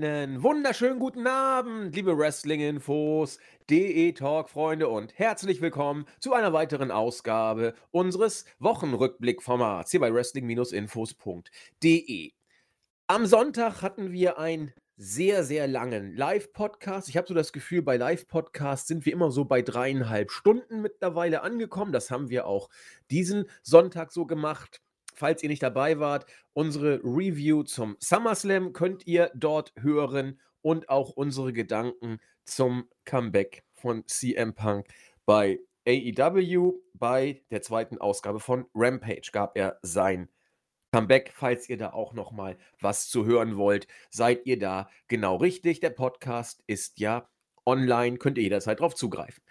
Einen wunderschönen guten Abend, liebe Wrestling-Infos, DE-Talk-Freunde und herzlich willkommen zu einer weiteren Ausgabe unseres Wochenrückblick-Formats hier bei Wrestling-Infos.de. Am Sonntag hatten wir einen sehr, sehr langen Live-Podcast. Ich habe so das Gefühl, bei Live-Podcasts sind wir immer so bei dreieinhalb Stunden mittlerweile angekommen. Das haben wir auch diesen Sonntag so gemacht falls ihr nicht dabei wart, unsere Review zum SummerSlam könnt ihr dort hören und auch unsere Gedanken zum Comeback von CM Punk bei AEW. Bei der zweiten Ausgabe von Rampage gab er sein Comeback. Falls ihr da auch noch mal was zu hören wollt, seid ihr da genau richtig. Der Podcast ist ja online, könnt ihr jederzeit drauf zugreifen.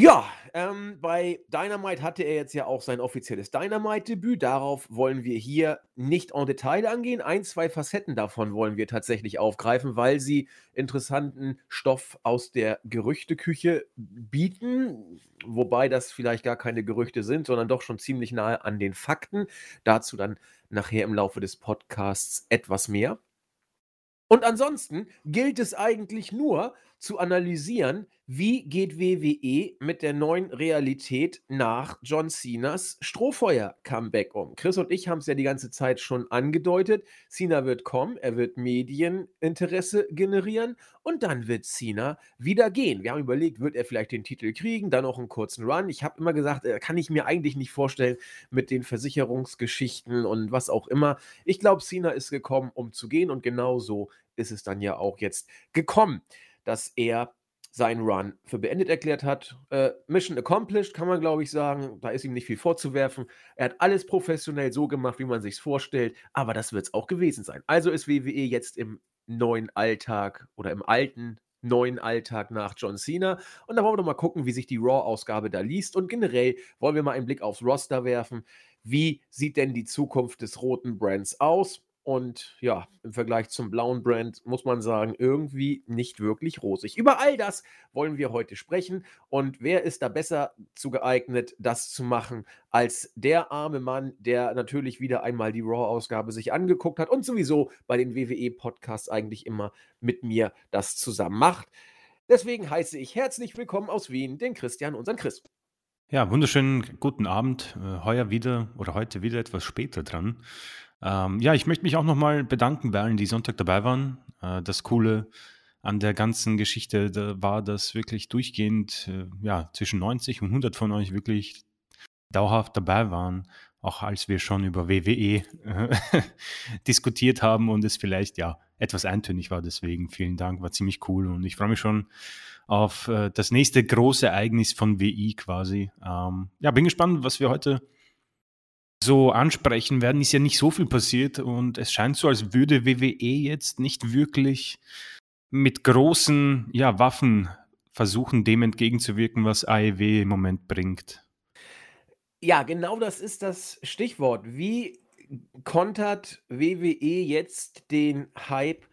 Ja, ähm, bei Dynamite hatte er jetzt ja auch sein offizielles Dynamite-Debüt. Darauf wollen wir hier nicht en Detail angehen. Ein, zwei Facetten davon wollen wir tatsächlich aufgreifen, weil sie interessanten Stoff aus der Gerüchteküche bieten. Wobei das vielleicht gar keine Gerüchte sind, sondern doch schon ziemlich nahe an den Fakten. Dazu dann nachher im Laufe des Podcasts etwas mehr. Und ansonsten gilt es eigentlich nur zu analysieren, wie geht WWE mit der neuen Realität nach John Cenas Strohfeuer-Comeback um? Chris und ich haben es ja die ganze Zeit schon angedeutet. Cena wird kommen, er wird Medieninteresse generieren und dann wird Cena wieder gehen. Wir haben überlegt, wird er vielleicht den Titel kriegen, dann auch einen kurzen Run. Ich habe immer gesagt, äh, kann ich mir eigentlich nicht vorstellen mit den Versicherungsgeschichten und was auch immer. Ich glaube, Cena ist gekommen, um zu gehen und genau so ist es dann ja auch jetzt gekommen, dass er seinen Run für beendet erklärt hat. Äh, Mission accomplished, kann man glaube ich sagen. Da ist ihm nicht viel vorzuwerfen. Er hat alles professionell so gemacht, wie man sich vorstellt. Aber das wird es auch gewesen sein. Also ist WWE jetzt im neuen Alltag oder im alten neuen Alltag nach John Cena. Und da wollen wir doch mal gucken, wie sich die Raw-Ausgabe da liest. Und generell wollen wir mal einen Blick aufs Roster werfen. Wie sieht denn die Zukunft des roten Brands aus? Und ja, im Vergleich zum blauen Brand muss man sagen, irgendwie nicht wirklich rosig. Über all das wollen wir heute sprechen. Und wer ist da besser zu geeignet, das zu machen, als der arme Mann, der natürlich wieder einmal die Raw-Ausgabe sich angeguckt hat und sowieso bei den WWE-Podcasts eigentlich immer mit mir das zusammen macht. Deswegen heiße ich herzlich willkommen aus Wien den Christian, unseren Chris. Ja, wunderschönen guten Abend. Äh, heuer wieder oder heute wieder etwas später dran. Ähm, ja, ich möchte mich auch nochmal bedanken bei allen, die Sonntag dabei waren. Äh, das Coole an der ganzen Geschichte da war, dass wirklich durchgehend äh, ja, zwischen 90 und 100 von euch wirklich dauerhaft dabei waren, auch als wir schon über WWE äh, diskutiert haben und es vielleicht ja etwas eintönig war. Deswegen vielen Dank, war ziemlich cool und ich freue mich schon auf äh, das nächste große Ereignis von WI quasi. Ähm, ja, bin gespannt, was wir heute so ansprechen werden, ist ja nicht so viel passiert und es scheint so, als würde WWE jetzt nicht wirklich mit großen ja, Waffen versuchen, dem entgegenzuwirken, was AEW im Moment bringt. Ja, genau das ist das Stichwort. Wie kontert WWE jetzt den Hype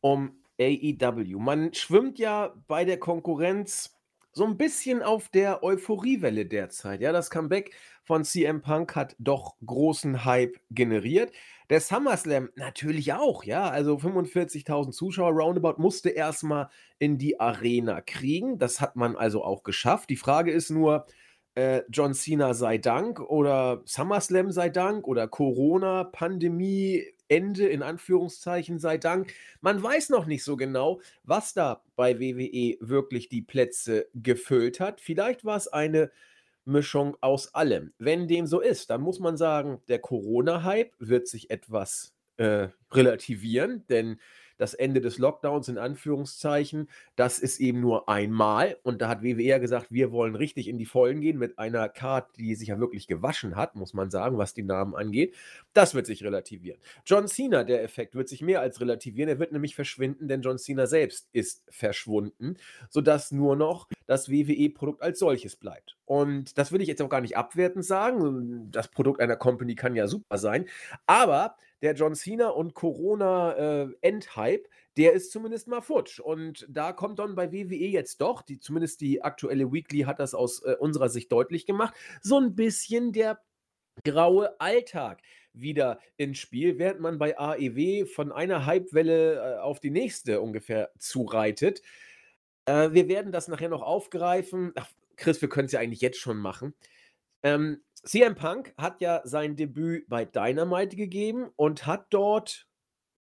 um AEW? Man schwimmt ja bei der Konkurrenz so ein bisschen auf der Euphoriewelle derzeit. Ja, das Comeback von CM Punk hat doch großen Hype generiert. Der SummerSlam natürlich auch, ja. Also 45.000 Zuschauer roundabout musste erstmal in die Arena kriegen. Das hat man also auch geschafft. Die Frage ist nur, äh, John Cena sei Dank oder SummerSlam sei Dank oder Corona, Pandemie, Ende in Anführungszeichen sei Dank. Man weiß noch nicht so genau, was da bei WWE wirklich die Plätze gefüllt hat. Vielleicht war es eine Mischung aus allem. Wenn dem so ist, dann muss man sagen, der Corona-Hype wird sich etwas äh, relativieren, denn das Ende des Lockdowns in Anführungszeichen, das ist eben nur einmal. Und da hat WWE ja gesagt, wir wollen richtig in die Vollen gehen mit einer Card, die sich ja wirklich gewaschen hat, muss man sagen, was die Namen angeht. Das wird sich relativieren. John Cena, der Effekt, wird sich mehr als relativieren. Er wird nämlich verschwinden, denn John Cena selbst ist verschwunden, sodass nur noch das WWE-Produkt als solches bleibt. Und das will ich jetzt auch gar nicht abwertend sagen. Das Produkt einer Company kann ja super sein. Aber der John Cena und Corona-Endhype, äh, der ist zumindest mal futsch. Und da kommt dann bei WWE jetzt doch, die, zumindest die aktuelle Weekly hat das aus äh, unserer Sicht deutlich gemacht, so ein bisschen der graue Alltag. wieder ins Spiel, während man bei AEW von einer Hypewelle äh, auf die nächste ungefähr zureitet. Äh, wir werden das nachher noch aufgreifen. Ach, Chris, wir können es ja eigentlich jetzt schon machen. Ähm, CM Punk hat ja sein Debüt bei Dynamite gegeben und hat dort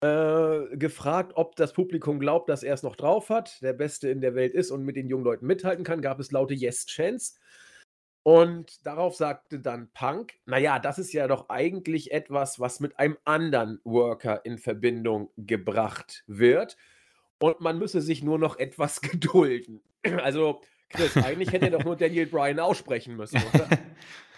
äh, gefragt, ob das Publikum glaubt, dass er es noch drauf hat, der Beste in der Welt ist und mit den jungen Leuten mithalten kann, gab es laute Yes-Chance. Und darauf sagte dann Punk, naja, das ist ja doch eigentlich etwas, was mit einem anderen Worker in Verbindung gebracht wird. Und man müsse sich nur noch etwas gedulden. Also, Chris, eigentlich hätte er doch nur Daniel Bryan aussprechen müssen, oder?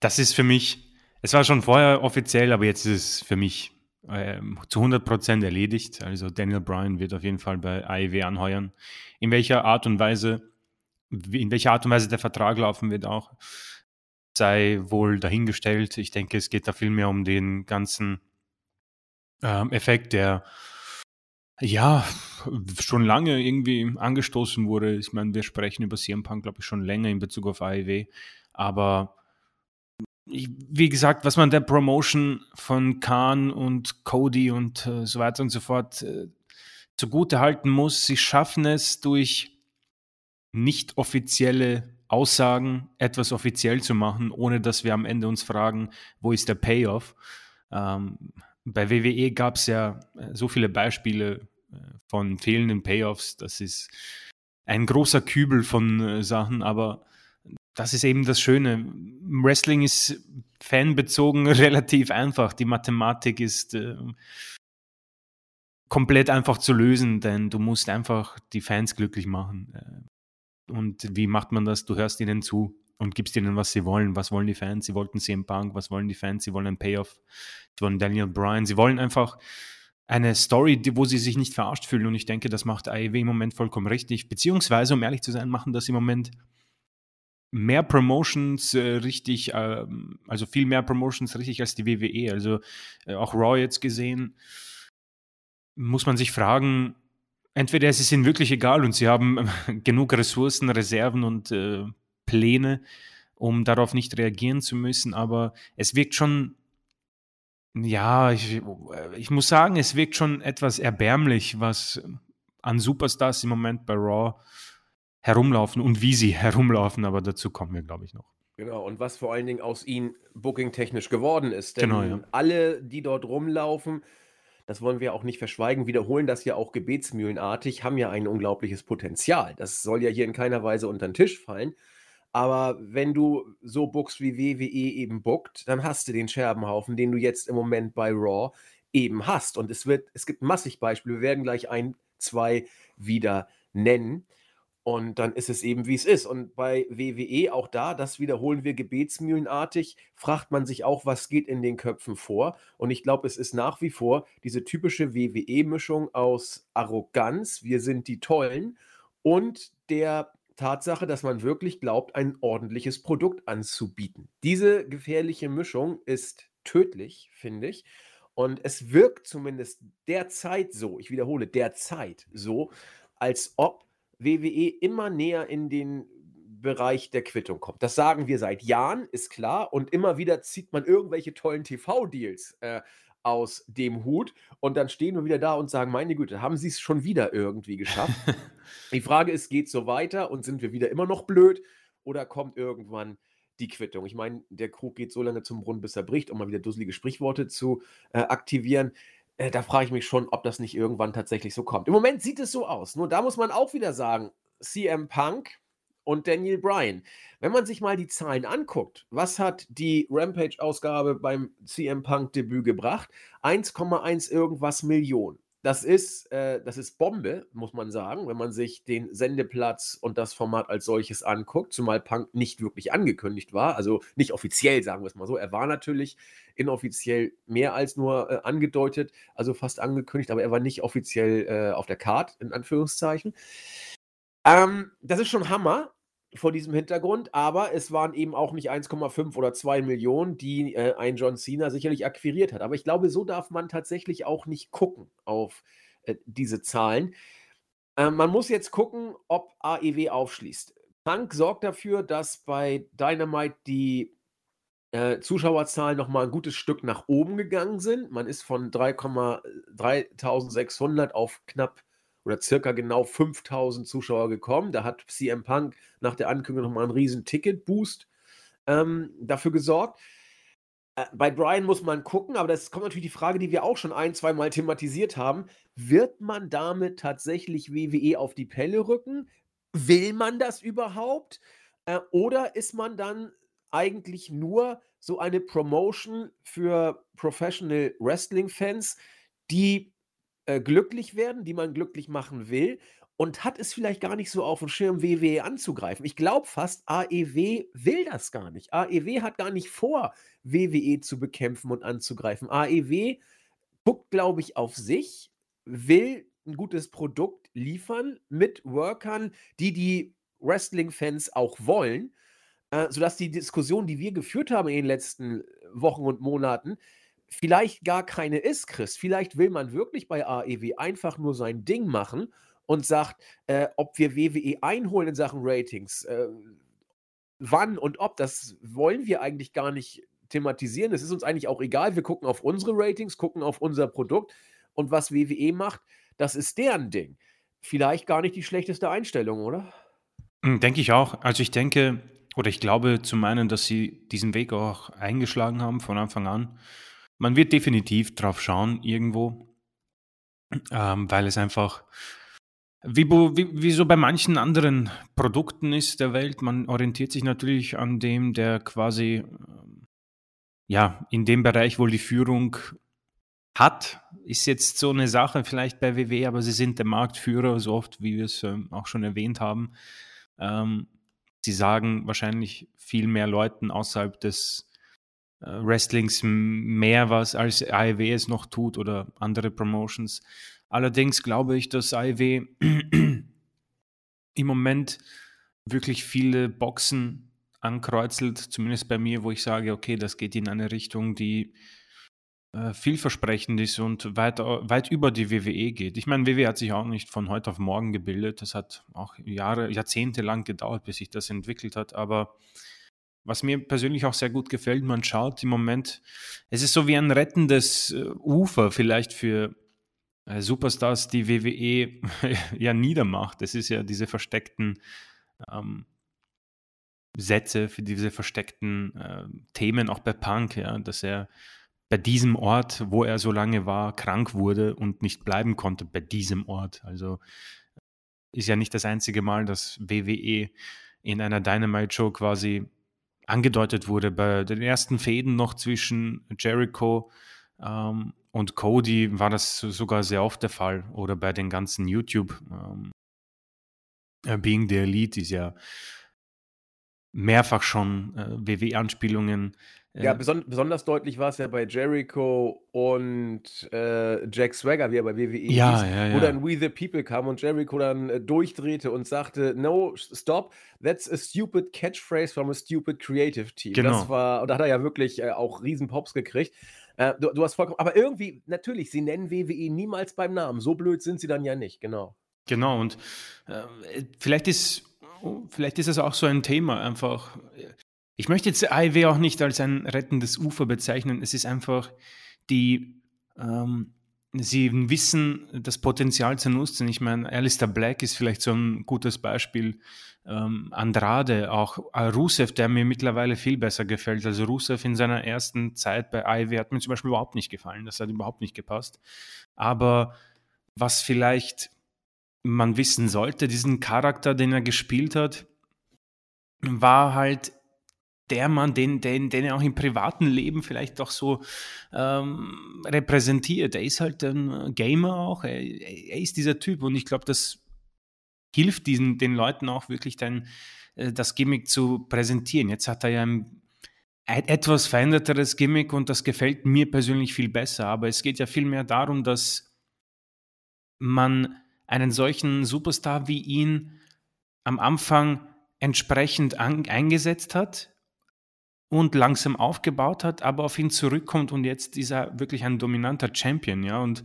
Das ist für mich, es war schon vorher offiziell, aber jetzt ist es für mich äh, zu 100% erledigt. Also Daniel Bryan wird auf jeden Fall bei AEW anheuern. In welcher Art und Weise, in welcher Art und Weise der Vertrag laufen wird auch, sei wohl dahingestellt. Ich denke, es geht da viel mehr um den ganzen ähm, Effekt, der ja schon lange irgendwie angestoßen wurde. Ich meine, wir sprechen über CM Punk, glaube ich, schon länger in Bezug auf AEW. Aber wie gesagt, was man der Promotion von Khan und Cody und äh, so weiter und so fort äh, zugute halten muss, sie schaffen es durch nicht offizielle Aussagen etwas offiziell zu machen, ohne dass wir am Ende uns fragen, wo ist der Payoff? Ähm, bei WWE gab es ja äh, so viele Beispiele äh, von fehlenden Payoffs, das ist ein großer Kübel von äh, Sachen, aber das ist eben das Schöne. Wrestling ist fanbezogen relativ einfach. Die Mathematik ist äh, komplett einfach zu lösen, denn du musst einfach die Fans glücklich machen. Äh, und wie macht man das? Du hörst ihnen zu und gibst ihnen, was sie wollen. Was wollen die Fans? Sie wollten CM Punk. Was wollen die Fans? Sie wollen einen Payoff. Sie wollen Daniel Bryan. Sie wollen einfach eine Story, wo sie sich nicht verarscht fühlen. Und ich denke, das macht AEW im Moment vollkommen richtig. Beziehungsweise, um ehrlich zu sein, machen das im Moment mehr Promotions äh, richtig, äh, also viel mehr Promotions richtig als die WWE. Also äh, auch Raw jetzt gesehen, muss man sich fragen, entweder ist es ihnen wirklich egal und sie haben genug Ressourcen, Reserven und äh, Pläne, um darauf nicht reagieren zu müssen, aber es wirkt schon, ja, ich, ich muss sagen, es wirkt schon etwas erbärmlich, was an Superstars im Moment bei Raw herumlaufen und wie sie herumlaufen, aber dazu kommen wir, glaube ich, noch. Genau, und was vor allen Dingen aus ihnen booking-technisch geworden ist. Denn genau, ja. alle, die dort rumlaufen, das wollen wir auch nicht verschweigen, wiederholen das ja auch gebetsmühlenartig, haben ja ein unglaubliches Potenzial. Das soll ja hier in keiner Weise unter den Tisch fallen. Aber wenn du so bookst, wie WWE eben bookt, dann hast du den Scherbenhaufen, den du jetzt im Moment bei Raw eben hast. Und es wird, es gibt massig Beispiele. Wir werden gleich ein, zwei wieder nennen. Und dann ist es eben, wie es ist. Und bei WWE auch da, das wiederholen wir gebetsmühlenartig, fragt man sich auch, was geht in den Köpfen vor. Und ich glaube, es ist nach wie vor diese typische WWE-Mischung aus Arroganz, wir sind die Tollen, und der Tatsache, dass man wirklich glaubt, ein ordentliches Produkt anzubieten. Diese gefährliche Mischung ist tödlich, finde ich. Und es wirkt zumindest derzeit so, ich wiederhole, derzeit so, als ob WWE immer näher in den Bereich der Quittung kommt. Das sagen wir seit Jahren, ist klar. Und immer wieder zieht man irgendwelche tollen TV-Deals äh, aus dem Hut. Und dann stehen wir wieder da und sagen, meine Güte, haben sie es schon wieder irgendwie geschafft? Die Frage ist, geht es so weiter und sind wir wieder immer noch blöd oder kommt irgendwann die Quittung? Ich meine, der Krug geht so lange zum Brunnen, bis er bricht, um mal wieder dusselige Sprichworte zu äh, aktivieren. Äh, da frage ich mich schon, ob das nicht irgendwann tatsächlich so kommt. Im Moment sieht es so aus. Nur da muss man auch wieder sagen, CM Punk und Daniel Bryan. Wenn man sich mal die Zahlen anguckt, was hat die Rampage-Ausgabe beim CM Punk-Debüt gebracht? 1,1 irgendwas Millionen. Das ist, äh, das ist Bombe, muss man sagen, wenn man sich den Sendeplatz und das Format als solches anguckt, zumal Punk nicht wirklich angekündigt war, also nicht offiziell, sagen wir es mal so. Er war natürlich inoffiziell mehr als nur äh, angedeutet, also fast angekündigt, aber er war nicht offiziell äh, auf der Card, in Anführungszeichen. Ähm, das ist schon Hammer vor diesem Hintergrund, aber es waren eben auch nicht 1,5 oder 2 Millionen, die äh, ein John Cena sicherlich akquiriert hat. Aber ich glaube, so darf man tatsächlich auch nicht gucken auf äh, diese Zahlen. Äh, man muss jetzt gucken, ob AEW aufschließt. Punk sorgt dafür, dass bei Dynamite die äh, Zuschauerzahlen noch mal ein gutes Stück nach oben gegangen sind. Man ist von 3,3600 auf knapp oder circa genau 5000 Zuschauer gekommen. Da hat CM Punk nach der Ankündigung nochmal einen riesen Ticket-Boost ähm, dafür gesorgt. Äh, bei Brian muss man gucken, aber das kommt natürlich die Frage, die wir auch schon ein, zwei Mal thematisiert haben. Wird man damit tatsächlich WWE auf die Pelle rücken? Will man das überhaupt? Äh, oder ist man dann eigentlich nur so eine Promotion für Professional Wrestling-Fans, die äh, glücklich werden, die man glücklich machen will und hat es vielleicht gar nicht so auf dem Schirm, WWE anzugreifen. Ich glaube fast, AEW will das gar nicht. AEW hat gar nicht vor, WWE zu bekämpfen und anzugreifen. AEW guckt, glaube ich, auf sich, will ein gutes Produkt liefern mit Workern, die die Wrestling-Fans auch wollen, äh, sodass die Diskussion, die wir geführt haben in den letzten Wochen und Monaten, vielleicht gar keine ist, Chris. Vielleicht will man wirklich bei AEW einfach nur sein Ding machen und sagt, äh, ob wir WWE einholen in Sachen Ratings, äh, wann und ob, das wollen wir eigentlich gar nicht thematisieren. Es ist uns eigentlich auch egal. Wir gucken auf unsere Ratings, gucken auf unser Produkt und was WWE macht, das ist deren Ding. Vielleicht gar nicht die schlechteste Einstellung, oder? Hm, denke ich auch. Also ich denke, oder ich glaube zu meinen, dass sie diesen Weg auch eingeschlagen haben von Anfang an. Man wird definitiv drauf schauen irgendwo, ähm, weil es einfach wie, wie, wie, so bei manchen anderen Produkten ist der Welt, man orientiert sich natürlich an dem, der quasi, ähm, ja, in dem Bereich wohl die Führung hat. Ist jetzt so eine Sache vielleicht bei WW, aber sie sind der Marktführer, so oft wie wir es ähm, auch schon erwähnt haben. Ähm, sie sagen wahrscheinlich viel mehr Leuten außerhalb des Wrestlings mehr was, als AEW es noch tut oder andere Promotions. Allerdings glaube ich, dass AEW im Moment wirklich viele Boxen ankreuzelt, zumindest bei mir, wo ich sage, okay, das geht in eine Richtung, die äh, vielversprechend ist und weit, weit über die WWE geht. Ich meine, WWE hat sich auch nicht von heute auf morgen gebildet. Das hat auch Jahre, Jahrzehnte lang gedauert, bis sich das entwickelt hat. Aber was mir persönlich auch sehr gut gefällt, man schaut im Moment, es ist so wie ein rettendes äh, Ufer vielleicht für äh, Superstars, die WWE ja niedermacht. Das ist ja diese versteckten ähm, Sätze, für diese versteckten äh, Themen, auch bei Punk, ja, dass er bei diesem Ort, wo er so lange war, krank wurde und nicht bleiben konnte bei diesem Ort. Also ist ja nicht das einzige Mal, dass WWE in einer Dynamite-Show quasi angedeutet wurde. Bei den ersten Fäden noch zwischen Jericho ähm, und Cody war das sogar sehr oft der Fall. Oder bei den ganzen YouTube ähm, äh, Being the Elite ist ja mehrfach schon äh, WW-Anspielungen. Ja, beson besonders deutlich war es ja bei Jericho und äh, Jack Swagger, wie er bei WWE ja, hieß, ja, ja. wo dann We the People kam und Jericho dann äh, durchdrehte und sagte, no, stop, that's a stupid catchphrase from a stupid creative team. Genau. Das war, und da hat er ja wirklich äh, auch riesen Pops gekriegt. Äh, du, du, hast vollkommen, aber irgendwie, natürlich, sie nennen WWE niemals beim Namen. So blöd sind sie dann ja nicht, genau. Genau, und äh, vielleicht ist, vielleicht ist es auch so ein Thema, einfach. Ich möchte jetzt AIW auch nicht als ein rettendes Ufer bezeichnen. Es ist einfach die, ähm, sie wissen, das Potenzial zu nutzen. Ich meine, Alistair Black ist vielleicht so ein gutes Beispiel ähm, Andrade, auch äh, Rusev, der mir mittlerweile viel besser gefällt. Also Rusev in seiner ersten Zeit bei AEW hat mir zum Beispiel überhaupt nicht gefallen. Das hat überhaupt nicht gepasst. Aber was vielleicht man wissen sollte, diesen Charakter, den er gespielt hat, war halt der Mann, den, den, den er auch im privaten Leben vielleicht doch so ähm, repräsentiert. Er ist halt ein Gamer auch, er, er ist dieser Typ und ich glaube, das hilft diesen, den Leuten auch wirklich dann äh, das Gimmick zu präsentieren. Jetzt hat er ja ein, ein etwas veränderteres Gimmick und das gefällt mir persönlich viel besser. Aber es geht ja vielmehr darum, dass man einen solchen Superstar wie ihn am Anfang entsprechend eingesetzt hat und langsam aufgebaut hat, aber auf ihn zurückkommt und jetzt ist er wirklich ein dominanter Champion, ja, und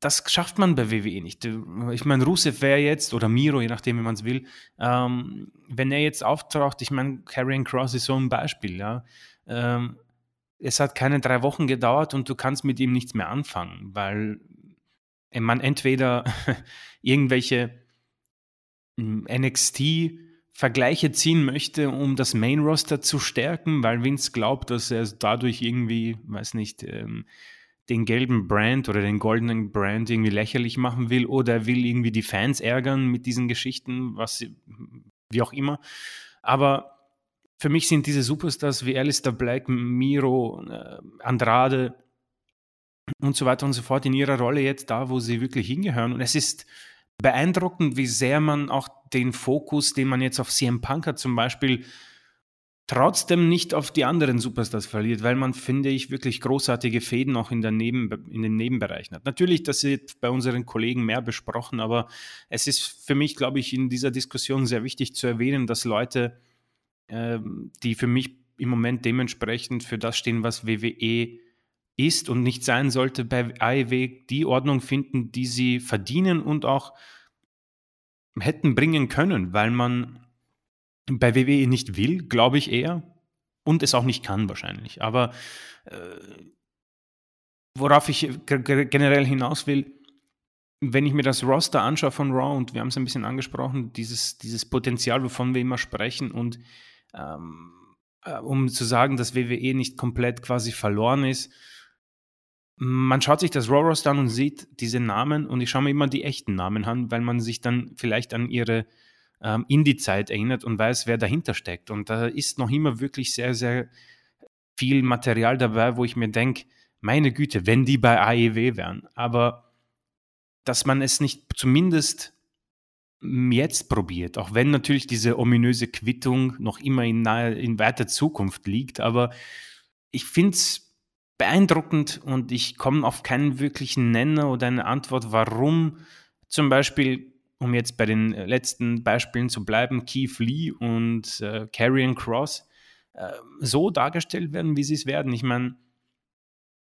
das schafft man bei WWE nicht. Ich meine, Rusev wäre jetzt, oder Miro, je nachdem, wie man es will, ähm, wenn er jetzt auftaucht, ich meine, Karrion Cross ist so ein Beispiel, ja. ähm, es hat keine drei Wochen gedauert und du kannst mit ihm nichts mehr anfangen, weil man entweder irgendwelche hm, NXT Vergleiche ziehen möchte, um das Main Roster zu stärken, weil Vince glaubt, dass er dadurch irgendwie, weiß nicht, ähm, den gelben Brand oder den goldenen Brand irgendwie lächerlich machen will oder er will irgendwie die Fans ärgern mit diesen Geschichten, was wie auch immer. Aber für mich sind diese Superstars wie Alistair Black, Miro, äh, Andrade und so weiter und so fort in ihrer Rolle jetzt da, wo sie wirklich hingehören. Und es ist beeindruckend, wie sehr man auch den Fokus, den man jetzt auf CM Punk hat, zum Beispiel, trotzdem nicht auf die anderen Superstars verliert, weil man, finde ich, wirklich großartige Fäden auch in, der Neben, in den Nebenbereichen hat. Natürlich, das wird bei unseren Kollegen mehr besprochen, aber es ist für mich, glaube ich, in dieser Diskussion sehr wichtig zu erwähnen, dass Leute, äh, die für mich im Moment dementsprechend für das stehen, was WWE ist und nicht sein sollte, bei AEW die Ordnung finden, die sie verdienen und auch hätten bringen können, weil man bei WWE nicht will, glaube ich eher, und es auch nicht kann wahrscheinlich. Aber äh, worauf ich generell hinaus will, wenn ich mir das Roster anschaue von Raw, und wir haben es ein bisschen angesprochen, dieses, dieses Potenzial, wovon wir immer sprechen, und ähm, äh, um zu sagen, dass WWE nicht komplett quasi verloren ist, man schaut sich das Raw Roster an und sieht diese Namen und ich schaue mir immer die echten Namen an, weil man sich dann vielleicht an ihre ähm, Indie-Zeit erinnert und weiß, wer dahinter steckt. Und da ist noch immer wirklich sehr, sehr viel Material dabei, wo ich mir denke, meine Güte, wenn die bei AEW wären. Aber dass man es nicht zumindest jetzt probiert, auch wenn natürlich diese ominöse Quittung noch immer in, nahe, in weiter Zukunft liegt. Aber ich finde es beeindruckend und ich komme auf keinen wirklichen Nenner oder eine Antwort, warum zum Beispiel, um jetzt bei den letzten Beispielen zu bleiben, Keith Lee und äh, Karrion Cross äh, so dargestellt werden, wie sie es werden. Ich meine,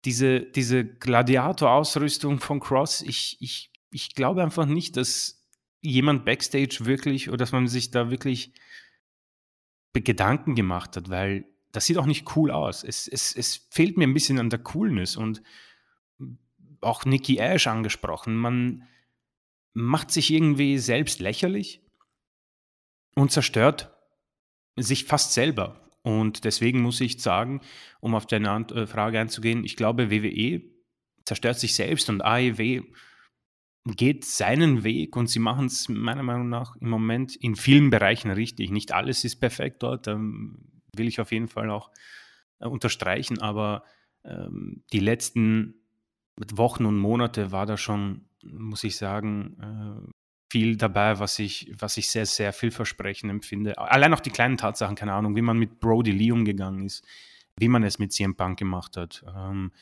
diese, diese Gladiator-Ausrüstung von Cross, ich, ich, ich glaube einfach nicht, dass jemand backstage wirklich oder dass man sich da wirklich Gedanken gemacht hat, weil das sieht auch nicht cool aus. Es, es, es fehlt mir ein bisschen an der Coolness und auch Nikki Ash angesprochen. Man macht sich irgendwie selbst lächerlich und zerstört sich fast selber. Und deswegen muss ich sagen, um auf deine äh, Frage einzugehen, ich glaube, WWE zerstört sich selbst und AEW geht seinen Weg und sie machen es meiner Meinung nach im Moment in vielen Bereichen richtig. Nicht alles ist perfekt dort. Ähm, will ich auf jeden Fall auch äh, unterstreichen, aber ähm, die letzten Wochen und Monate war da schon, muss ich sagen, äh, viel dabei, was ich, was ich sehr, sehr vielversprechend empfinde. Allein auch die kleinen Tatsachen, keine Ahnung, wie man mit Brody Lee umgegangen ist, wie man es mit CM Punk gemacht hat, ähm,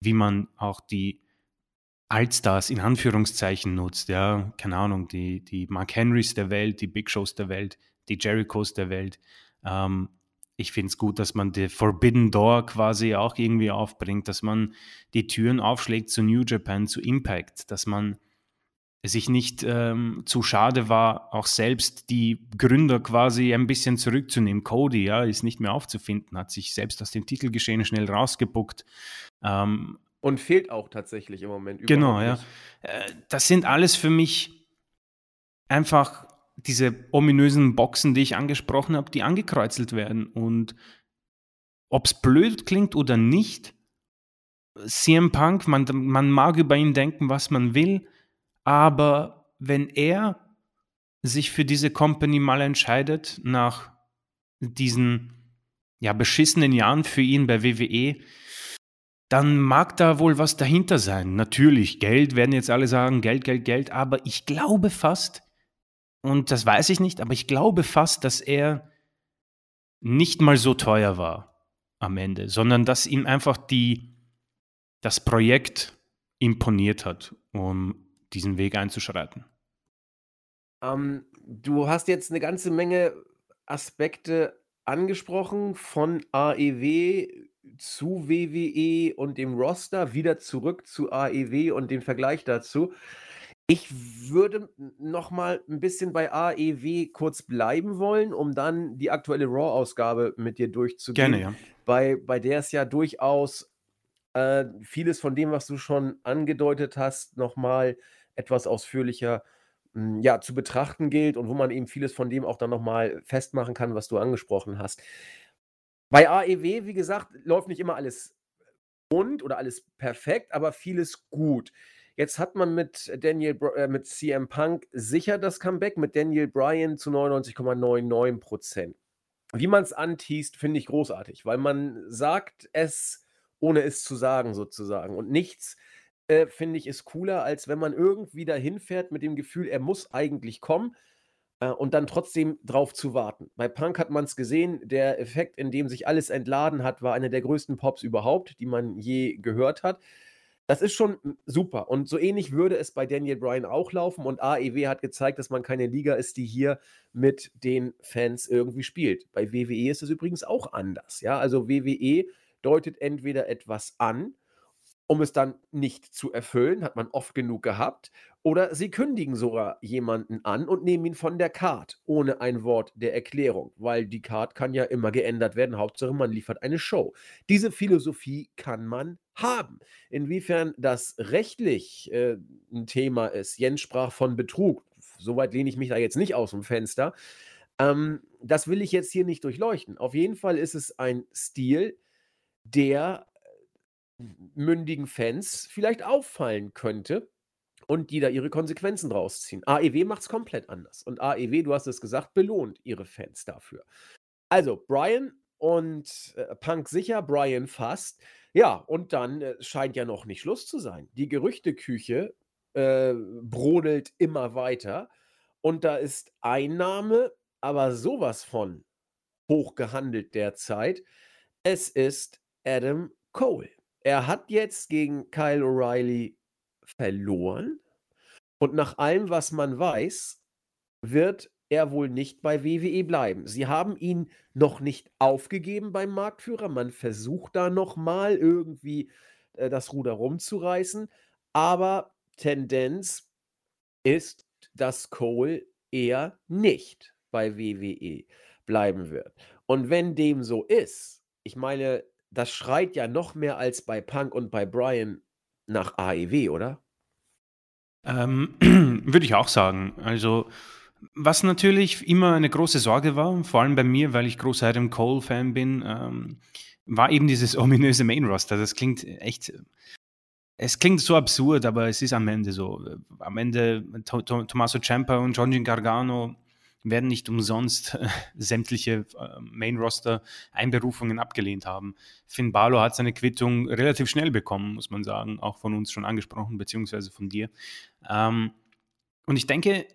wie man auch die Altstars in Anführungszeichen nutzt, ja, keine Ahnung, die, die Mark Henrys der Welt, die Big Shows der Welt, die Jerichos der Welt, ähm, ich finde es gut, dass man die Forbidden Door quasi auch irgendwie aufbringt, dass man die Türen aufschlägt zu New Japan, zu Impact, dass man sich nicht ähm, zu schade war, auch selbst die Gründer quasi ein bisschen zurückzunehmen. Cody, ja, ist nicht mehr aufzufinden, hat sich selbst aus dem Titelgeschehen schnell rausgebuckt. Ähm, und fehlt auch tatsächlich im Moment. Genau, ja. Äh, das sind alles für mich einfach diese ominösen Boxen, die ich angesprochen habe, die angekreuzelt werden. Und ob es blöd klingt oder nicht, CM Punk, man, man mag über ihn denken, was man will, aber wenn er sich für diese Company mal entscheidet, nach diesen ja, beschissenen Jahren für ihn bei WWE, dann mag da wohl was dahinter sein. Natürlich, Geld werden jetzt alle sagen, Geld, Geld, Geld, aber ich glaube fast, und das weiß ich nicht, aber ich glaube fast, dass er nicht mal so teuer war am Ende, sondern dass ihm einfach die, das Projekt imponiert hat, um diesen Weg einzuschreiten. Ähm, du hast jetzt eine ganze Menge Aspekte angesprochen, von AEW zu WWE und dem Roster, wieder zurück zu AEW und dem Vergleich dazu. Ich würde noch mal ein bisschen bei AEW kurz bleiben wollen, um dann die aktuelle Raw-Ausgabe mit dir durchzugehen. Gerne, ja. bei, bei der es ja durchaus äh, vieles von dem, was du schon angedeutet hast, nochmal etwas ausführlicher hm, ja, zu betrachten gilt und wo man eben vieles von dem auch dann nochmal festmachen kann, was du angesprochen hast. Bei AEW, wie gesagt, läuft nicht immer alles rund oder alles perfekt, aber vieles gut. Jetzt hat man mit Daniel äh, mit CM Punk sicher das Comeback, mit Daniel Bryan zu 99,99% Wie man es anteast, finde ich großartig, weil man sagt es, ohne es zu sagen, sozusagen. Und nichts, äh, finde ich, ist cooler, als wenn man irgendwie dahin fährt mit dem Gefühl, er muss eigentlich kommen äh, und dann trotzdem drauf zu warten. Bei Punk hat man es gesehen, der Effekt, in dem sich alles entladen hat, war einer der größten Pops überhaupt, die man je gehört hat. Das ist schon super. Und so ähnlich würde es bei Daniel Bryan auch laufen. Und AEW hat gezeigt, dass man keine Liga ist, die hier mit den Fans irgendwie spielt. Bei WWE ist es übrigens auch anders. Ja, also WWE deutet entweder etwas an um es dann nicht zu erfüllen, hat man oft genug gehabt. Oder sie kündigen sogar jemanden an und nehmen ihn von der Card, ohne ein Wort der Erklärung, weil die Card kann ja immer geändert werden. Hauptsache, man liefert eine Show. Diese Philosophie kann man haben. Inwiefern das rechtlich äh, ein Thema ist, Jens sprach von Betrug, soweit lehne ich mich da jetzt nicht aus dem Fenster. Ähm, das will ich jetzt hier nicht durchleuchten. Auf jeden Fall ist es ein Stil, der mündigen Fans vielleicht auffallen könnte und die da ihre Konsequenzen draus ziehen. AEW macht es komplett anders. Und AEW, du hast es gesagt, belohnt ihre Fans dafür. Also, Brian und äh, Punk sicher, Brian fast. Ja, und dann äh, scheint ja noch nicht Schluss zu sein. Die Gerüchteküche äh, brodelt immer weiter. Und da ist Einnahme, aber sowas von hoch gehandelt derzeit. Es ist Adam Cole. Er hat jetzt gegen Kyle O'Reilly verloren und nach allem, was man weiß, wird er wohl nicht bei WWE bleiben. Sie haben ihn noch nicht aufgegeben beim Marktführer. Man versucht da noch mal irgendwie äh, das Ruder rumzureißen, aber Tendenz ist, dass Cole eher nicht bei WWE bleiben wird. Und wenn dem so ist, ich meine, das schreit ja noch mehr als bei Punk und bei Brian nach AEW, oder? Ähm, würde ich auch sagen. Also, was natürlich immer eine große Sorge war, vor allem bei mir, weil ich großer Adam Cole-Fan bin, ähm, war eben dieses ominöse Main-Roster. Das klingt echt. Es klingt so absurd, aber es ist am Ende so. Am Ende Tommaso Ciampa und John Gargano werden nicht umsonst äh, sämtliche äh, Main-Roster-Einberufungen abgelehnt haben. Finn Balor hat seine Quittung relativ schnell bekommen, muss man sagen, auch von uns schon angesprochen, beziehungsweise von dir. Ähm, und ich denke,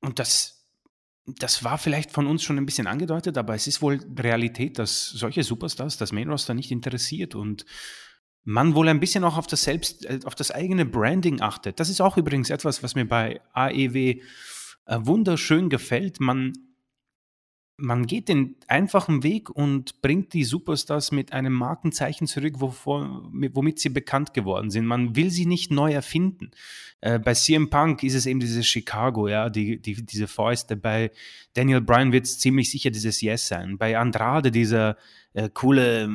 und das, das war vielleicht von uns schon ein bisschen angedeutet, aber es ist wohl Realität, dass solche Superstars das Main-Roster nicht interessiert und man wohl ein bisschen auch auf das selbst, äh, auf das eigene Branding achtet. Das ist auch übrigens etwas, was mir bei AEW äh, wunderschön gefällt. Man, man geht den einfachen Weg und bringt die Superstars mit einem Markenzeichen zurück, wovor, womit sie bekannt geworden sind. Man will sie nicht neu erfinden. Äh, bei CM Punk ist es eben dieses Chicago, ja, die, die, diese Fäuste. Bei Daniel Bryan wird es ziemlich sicher dieses Yes sein. Bei Andrade dieser äh, coole äh,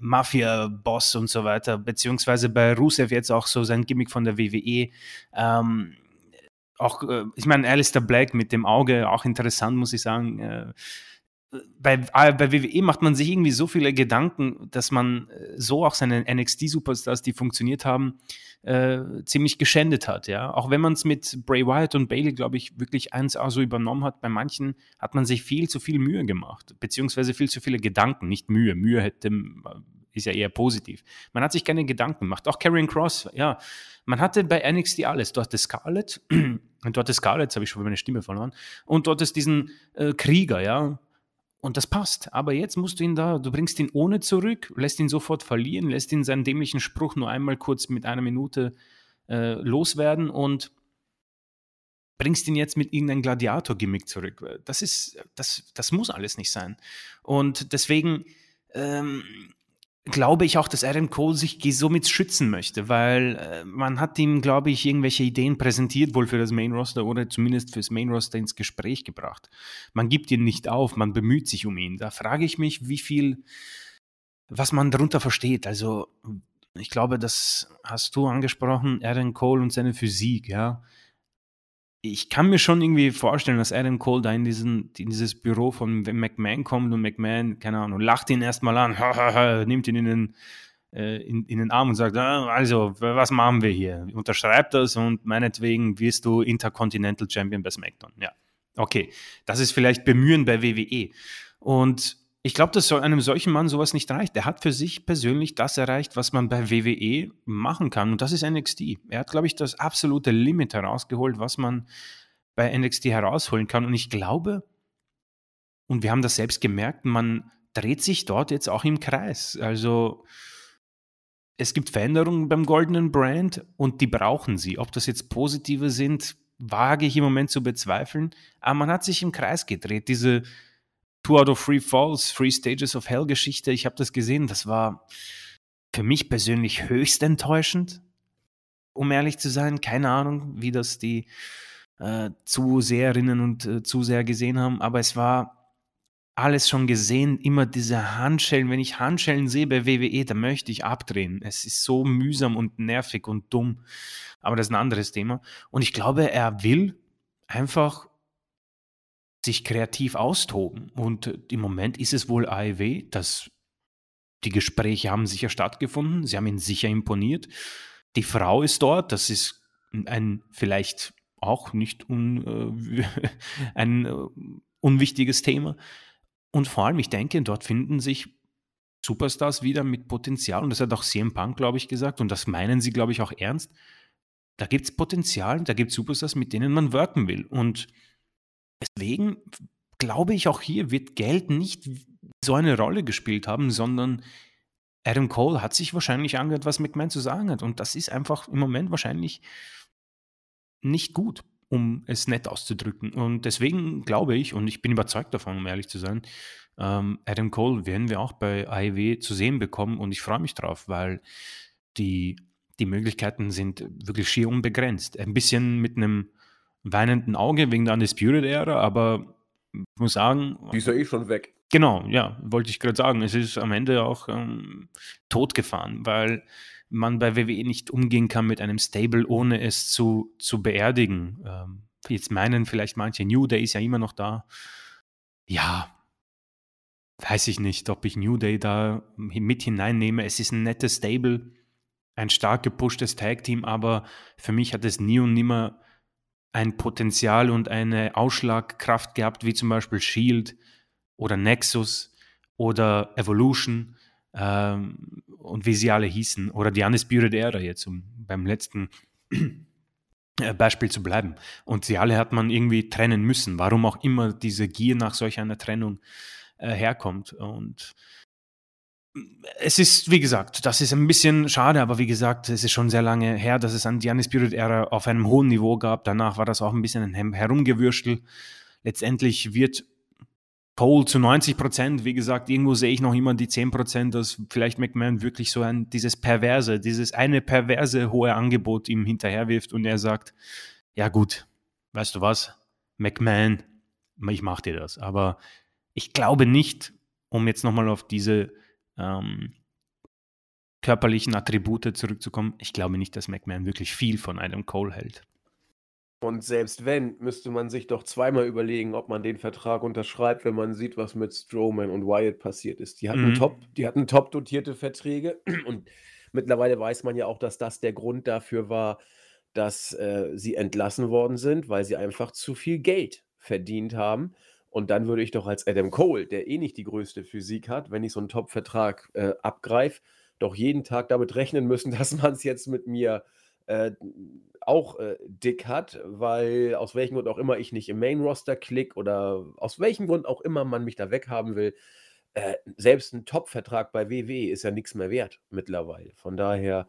Mafia-Boss und so weiter, beziehungsweise bei Rusev jetzt auch so sein Gimmick von der WWE. Ähm, auch, äh, ich meine, Alistair Black mit dem Auge, auch interessant, muss ich sagen. Äh, bei, äh, bei WWE macht man sich irgendwie so viele Gedanken, dass man so auch seine NXT-Superstars, die funktioniert haben, äh, ziemlich geschändet hat. Ja? Auch wenn man es mit Bray Wyatt und Bailey, glaube ich, wirklich 1A so übernommen hat, bei manchen hat man sich viel zu viel Mühe gemacht, beziehungsweise viel zu viele Gedanken, nicht Mühe. Mühe hätte ist ja eher positiv. Man hat sich keine Gedanken gemacht. Auch Karrion Cross, ja. Man hatte bei NXT alles. Du hattest Scarlett, und dort ist Scarlett, jetzt habe ich schon meine Stimme verloren, und dort ist diesen äh, Krieger, ja. Und das passt. Aber jetzt musst du ihn da, du bringst ihn ohne zurück, lässt ihn sofort verlieren, lässt ihn seinen dämlichen Spruch nur einmal kurz mit einer Minute äh, loswerden und bringst ihn jetzt mit irgendeinem Gladiator-Gimmick zurück. Das ist, das, das muss alles nicht sein. Und deswegen, ähm, glaube ich auch, dass Adam Cole sich somit schützen möchte, weil äh, man hat ihm, glaube ich, irgendwelche Ideen präsentiert, wohl für das Main Roster oder zumindest fürs Main Roster ins Gespräch gebracht. Man gibt ihn nicht auf, man bemüht sich um ihn. Da frage ich mich, wie viel, was man darunter versteht. Also, ich glaube, das hast du angesprochen, Aaron Cole und seine Physik, ja. Ich kann mir schon irgendwie vorstellen, dass Adam Cole da in, diesen, in dieses Büro von McMahon kommt und McMahon, keine Ahnung, lacht ihn erstmal an, nimmt ihn in den, äh, in, in, den Arm und sagt, ah, also, was machen wir hier? Unterschreib das und meinetwegen wirst du Intercontinental Champion bei SmackDown. Ja, okay. Das ist vielleicht bemühen bei WWE. Und ich glaube, dass einem solchen Mann sowas nicht reicht. Er hat für sich persönlich das erreicht, was man bei WWE machen kann. Und das ist NXT. Er hat, glaube ich, das absolute Limit herausgeholt, was man bei NXT herausholen kann. Und ich glaube, und wir haben das selbst gemerkt, man dreht sich dort jetzt auch im Kreis. Also es gibt Veränderungen beim goldenen Brand und die brauchen sie. Ob das jetzt positive sind, wage ich im Moment zu bezweifeln. Aber man hat sich im Kreis gedreht. Diese Two out of Three Falls, Three Stages of Hell Geschichte, ich habe das gesehen, das war für mich persönlich höchst enttäuschend, um ehrlich zu sein. Keine Ahnung, wie das die äh, Zuseherinnen und äh, Zuseher gesehen haben, aber es war alles schon gesehen, immer diese Handschellen. Wenn ich Handschellen sehe bei WWE, dann möchte ich abdrehen. Es ist so mühsam und nervig und dumm. Aber das ist ein anderes Thema. Und ich glaube, er will einfach sich kreativ austoben. Und im Moment ist es wohl AEW, dass die Gespräche haben sicher stattgefunden, sie haben ihn sicher imponiert. Die Frau ist dort, das ist ein vielleicht auch nicht un, äh, ein äh, unwichtiges Thema. Und vor allem, ich denke, dort finden sich Superstars wieder mit Potenzial. Und das hat auch CM Punk, glaube ich, gesagt. Und das meinen sie, glaube ich, auch ernst. Da gibt es Potenzial, da gibt es Superstars, mit denen man worken will. Und Deswegen glaube ich, auch hier wird Geld nicht so eine Rolle gespielt haben, sondern Adam Cole hat sich wahrscheinlich angehört, was McMahon zu sagen hat. Und das ist einfach im Moment wahrscheinlich nicht gut, um es nett auszudrücken. Und deswegen glaube ich, und ich bin überzeugt davon, um ehrlich zu sein, ähm, Adam Cole werden wir auch bei AEW zu sehen bekommen. Und ich freue mich drauf, weil die, die Möglichkeiten sind wirklich schier unbegrenzt. Ein bisschen mit einem weinenden Auge wegen der Undisputed-Ära, aber ich muss sagen. Die ist ja eh schon weg. Genau, ja, wollte ich gerade sagen. Es ist am Ende auch ähm, totgefahren, weil man bei WWE nicht umgehen kann mit einem Stable, ohne es zu, zu beerdigen. Ähm, jetzt meinen vielleicht manche, New Day ist ja immer noch da. Ja, weiß ich nicht, ob ich New Day da mit hineinnehme. Es ist ein nettes Stable, ein stark gepushtes Tag-Team, aber für mich hat es nie und nimmer ein Potenzial und eine Ausschlagkraft gehabt, wie zum Beispiel Shield oder Nexus oder Evolution ähm, und wie sie alle hießen, oder die Undisputed Era jetzt, um beim letzten äh, Beispiel zu bleiben. Und sie alle hat man irgendwie trennen müssen, warum auch immer diese Gier nach solch einer Trennung äh, herkommt. Und es ist, wie gesagt, das ist ein bisschen schade, aber wie gesagt, es ist schon sehr lange her, dass es an die Undisputed-Ära auf einem hohen Niveau gab. Danach war das auch ein bisschen ein Herumgewürstel. Letztendlich wird Cole zu 90 Prozent, wie gesagt, irgendwo sehe ich noch immer die 10 Prozent, dass vielleicht McMahon wirklich so ein, dieses perverse, dieses eine perverse hohe Angebot ihm hinterherwirft und er sagt, ja gut, weißt du was, McMahon, ich mach dir das. Aber ich glaube nicht, um jetzt nochmal auf diese ähm, körperlichen Attribute zurückzukommen, ich glaube nicht, dass McMahon wirklich viel von einem Cole hält. Und selbst wenn, müsste man sich doch zweimal überlegen, ob man den Vertrag unterschreibt, wenn man sieht, was mit Strowman und Wyatt passiert ist. Die hatten mhm. top, die hatten top dotierte Verträge und mittlerweile weiß man ja auch, dass das der Grund dafür war, dass äh, sie entlassen worden sind, weil sie einfach zu viel Geld verdient haben. Und dann würde ich doch als Adam Cole, der eh nicht die größte Physik hat, wenn ich so einen Top-Vertrag äh, abgreife, doch jeden Tag damit rechnen müssen, dass man es jetzt mit mir äh, auch äh, dick hat, weil aus welchem Grund auch immer ich nicht im Main-Roster klick oder aus welchem Grund auch immer man mich da weghaben will. Äh, selbst ein Top-Vertrag bei WW ist ja nichts mehr wert mittlerweile. Von daher,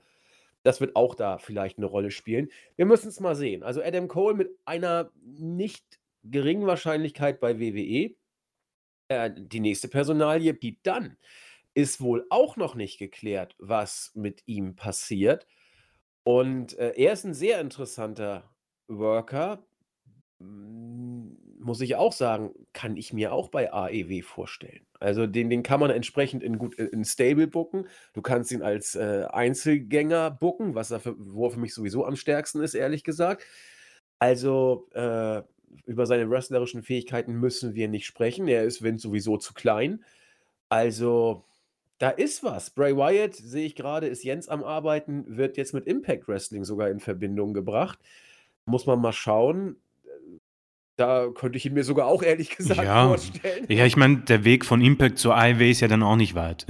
das wird auch da vielleicht eine Rolle spielen. Wir müssen es mal sehen. Also Adam Cole mit einer nicht geringen Wahrscheinlichkeit bei WWE. Äh, die nächste Personalie, Pete Dunn, ist wohl auch noch nicht geklärt, was mit ihm passiert. Und äh, er ist ein sehr interessanter Worker. Hm, muss ich auch sagen, kann ich mir auch bei AEW vorstellen. Also den, den kann man entsprechend in gut in Stable booken. Du kannst ihn als äh, Einzelgänger booken, was er für, wo er für mich sowieso am stärksten ist, ehrlich gesagt. Also äh, über seine wrestlerischen Fähigkeiten müssen wir nicht sprechen. Er ist Vince sowieso zu klein. Also da ist was. Bray Wyatt, sehe ich gerade, ist Jens am Arbeiten, wird jetzt mit Impact Wrestling sogar in Verbindung gebracht. Muss man mal schauen. Da könnte ich ihn mir sogar auch ehrlich gesagt Ja, vorstellen. ja, ich meine, der Weg von Impact zur AEW ist ja dann auch nicht weit.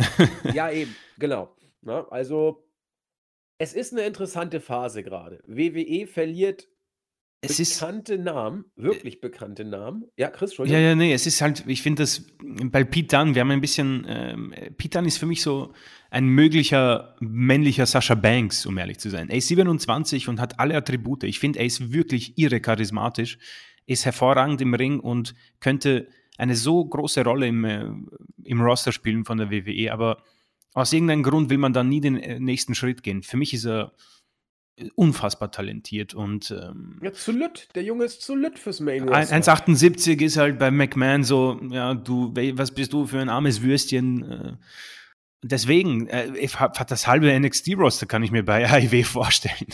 Ja, eben, genau. Ne? Also, es ist eine interessante Phase gerade. WWE verliert Es ist bekannte Namen, wirklich bekannte Namen. Ja, Chris, Ja, Entschuldigung. ja, nee, es ist halt, ich finde das bei Pete Dunne, wir haben ein bisschen, ähm, Pete Dunne ist für mich so ein möglicher männlicher Sascha Banks, um ehrlich zu sein. Er ist 27 und hat alle Attribute. Ich finde, er ist wirklich irre charismatisch, ist hervorragend im Ring und könnte eine so große Rolle im, äh, im Roster spielen von der WWE, aber aus irgendeinem Grund will man dann nie den äh, nächsten Schritt gehen. Für mich ist er unfassbar talentiert und ähm, Ja, zu lütt. Der Junge ist zu lütt fürs Main ein- Roster. 1,78 ist halt bei McMahon so, ja, du, was bist du für ein armes Würstchen? äh. Deswegen, äh, ich hab- hat das halbe NXT-Roster kann ich mir bei AIW vorstellen.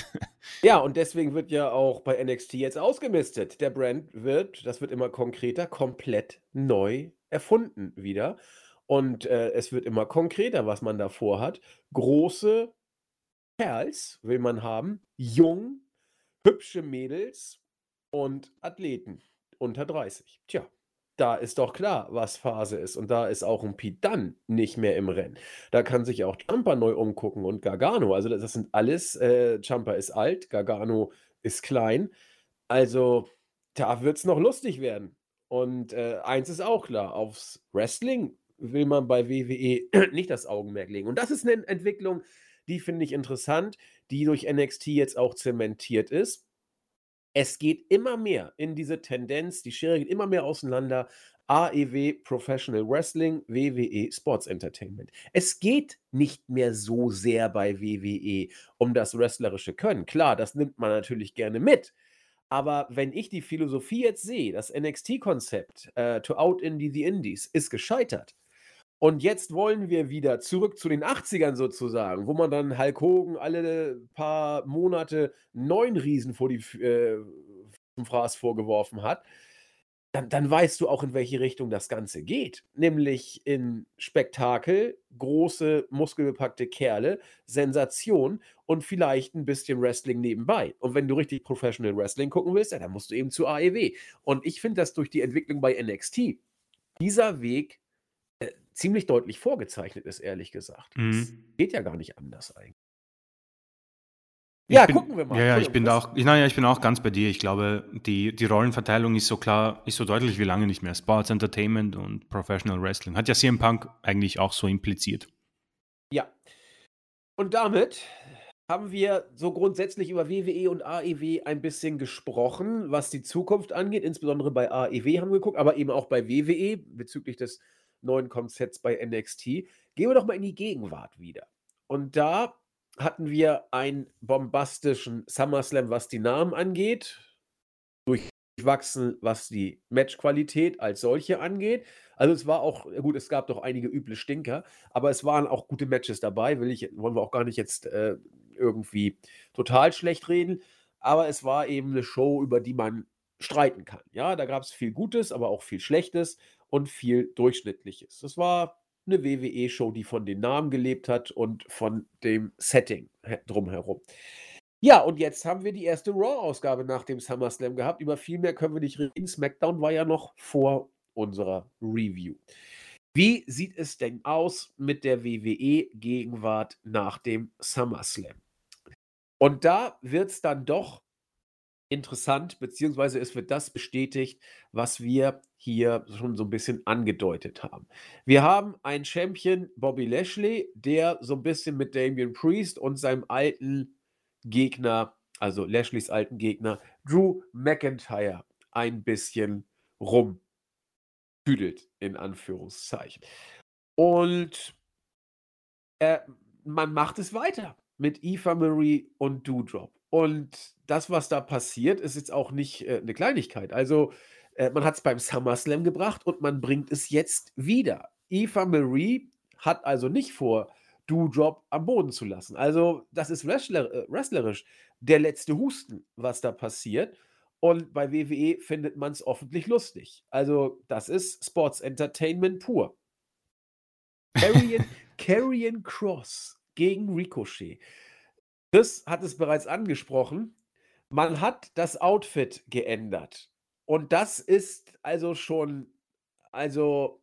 Ja, und deswegen wird ja auch bei NXT jetzt ausgemistet. Der Brand wird, das wird immer konkreter, komplett neu erfunden wieder. Und äh, es wird immer konkreter, was man da vorhat. Große Kerls will man haben, jung, hübsche Mädels und Athleten unter 30. Tja, da ist doch klar, was Phase ist. Und da ist auch ein Dunne nicht mehr im Rennen. Da kann sich auch Champa neu umgucken und Gargano. Also das das sind alles, äh, Ciampa ist alt, Gargano ist klein. Also da wird es noch lustig werden. Und äh, eins ist auch klar, aufs Wrestling will man bei WWE nicht das Augenmerk legen. Und das ist eine Entwicklung, die finde ich interessant, die durch NXT jetzt auch zementiert ist. Es geht immer mehr in diese Tendenz, die Schere geht immer mehr auseinander. AEW Professional Wrestling, WWE Sports Entertainment. Es geht nicht mehr so sehr bei WWE um das wrestlerische Können. Klar, das nimmt man natürlich gerne mit. Aber wenn ich die Philosophie jetzt sehe, das NXT-Konzept, äh, to out indie the Indies, ist gescheitert. Und jetzt wollen wir wieder zurück zu den 80ern sozusagen, wo man dann Hulk Hogan alle paar Monate neun Riesen vor die äh, Fraß vorgeworfen hat. Dann, dann weißt du auch, in welche Richtung das Ganze geht. Nämlich in Spektakel, große, muskelbepackte Kerle, Sensation und vielleicht ein bisschen Wrestling nebenbei. Und wenn du richtig Professional Wrestling gucken willst, ja, dann musst du eben zu AEW. Und ich finde, dass durch die Entwicklung bei NXT dieser Weg äh, ziemlich deutlich vorgezeichnet ist, ehrlich gesagt. Mhm. Es geht ja gar nicht anders eigentlich. Ich Ja, bin, gucken wir mal. Ja, ja, ich bin da auch, ich, naja, ich bin auch ganz bei dir. Ich glaube, die, die Rollenverteilung ist so klar, ist so deutlich wie lange nicht mehr. Sports Entertainment und Professional Wrestling. Hat ja CM Punk eigentlich auch so impliziert. Ja. Und damit haben wir so grundsätzlich über WWE und AEW ein bisschen gesprochen, was die Zukunft angeht. Insbesondere bei AEW haben wir geguckt, aber eben auch bei WWE bezüglich des neuen Konzepts bei NXT. Gehen wir doch mal in die Gegenwart wieder. Und da hatten wir einen bombastischen SummerSlam, was die Namen angeht. Durchwachsen, was die Matchqualität als solche angeht. Also es war auch, gut, es gab doch einige üble Stinker, aber es waren auch gute Matches dabei, will ich, wollen wir auch gar nicht jetzt äh, irgendwie total schlecht reden, aber es war eben eine Show, über die man streiten kann. Ja, da gab es viel Gutes, aber auch viel Schlechtes und viel Durchschnittliches. Das war eine WWE-Show, die von den Namen gelebt hat und von dem Setting he- drumherum. Ja, und jetzt haben wir die erste Raw-Ausgabe nach dem SummerSlam gehabt. Über viel mehr können wir nicht reden. SmackDown war ja noch vor unserer Review. Wie sieht es denn aus mit der WWE-Gegenwart nach dem SummerSlam? Und da wird es dann doch interessant, beziehungsweise es wird das bestätigt, was wir hier schon so ein bisschen angedeutet haben. Wir haben einen Champion, Bobby Lashley, der so ein bisschen mit Damian Priest und seinem alten Gegner, also Lashleys alten Gegner, Drew McIntyre, ein bisschen rumtüdelt, in Anführungszeichen. Und äh, man macht es weiter mit Eva Marie und Doudrop. Und das, was da passiert, ist jetzt auch nicht äh, eine Kleinigkeit. Also Äh, man hat es beim SummerSlam gebracht und man bringt es jetzt wieder. Eva Marie hat also nicht vor, Du-Job am Boden zu lassen. Also, das ist wrestler, äh, wrestlerisch der letzte Husten, was da passiert. Und bei WWE findet man es offentlich lustig. Also, das ist Sports Entertainment pur. Carrion, Carrion Cross gegen Ricochet. Das hat es bereits angesprochen. Man hat das Outfit geändert. Und das ist also schon, also,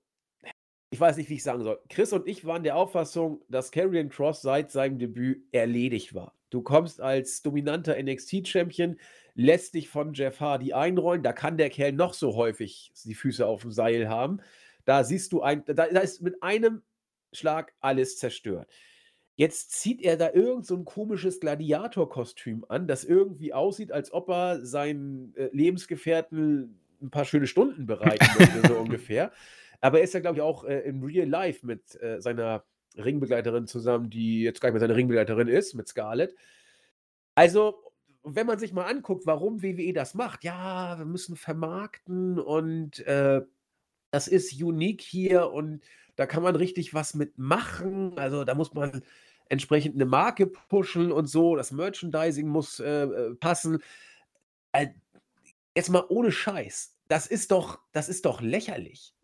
ich weiß nicht, wie ich sagen soll. Chris und ich waren der Auffassung, dass Karrion Cross seit seinem Debüt erledigt war. Du kommst als dominanter NXT-Champion, lässt dich von Jeff Hardy einrollen. Da kann der Kerl noch so häufig die Füße auf dem Seil haben. Da siehst du ein, da, da ist mit einem Schlag alles zerstört. Jetzt zieht er da irgend so ein komisches Gladiatorkostüm an, das irgendwie aussieht, als ob er seinen äh, Lebensgefährten ein paar schöne Stunden bereiten möchte, so ungefähr. Aber er ist ja, glaube ich, auch äh, im Real Life mit äh, seiner Ringbegleiterin zusammen, die jetzt gar nicht mehr seine Ringbegleiterin ist, mit Scarlett. Also, wenn man sich mal anguckt, warum WWE das macht, ja, wir müssen vermarkten und äh, das ist unique hier und da kann man richtig was mitmachen. Also, da muss man entsprechend eine Marke pushen und so. Das Merchandising muss äh, äh, passen. Äh, jetzt mal ohne Scheiß. Das ist doch, das ist doch lächerlich.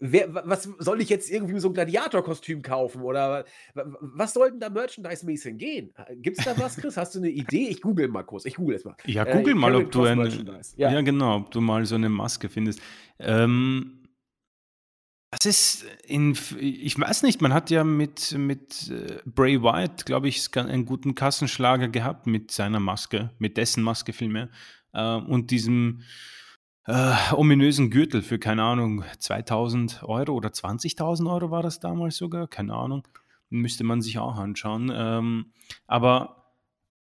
Wer, was soll ich jetzt irgendwie so ein Gladiator-Kostüm kaufen? Oder was soll denn da merchandise-mäßig gehen? Gibt es da was, Chris? Hast du eine Idee? Ich google mal kurz. Ich google es mal. Ja, google äh, mal, ob du eine. Ja. ja. genau, ob du mal so eine Maske findest. Ähm, das ist in, ich weiß nicht, man hat ja mit, mit äh, Bray Wyatt, glaube ich, einen guten Kassenschlager gehabt mit seiner Maske, mit dessen Maske vielmehr. Äh, und diesem äh, ominösen Gürtel für, keine Ahnung, 2000 Euro oder 20.000 Euro war das damals sogar, keine Ahnung. Müsste man sich auch anschauen. Ähm, aber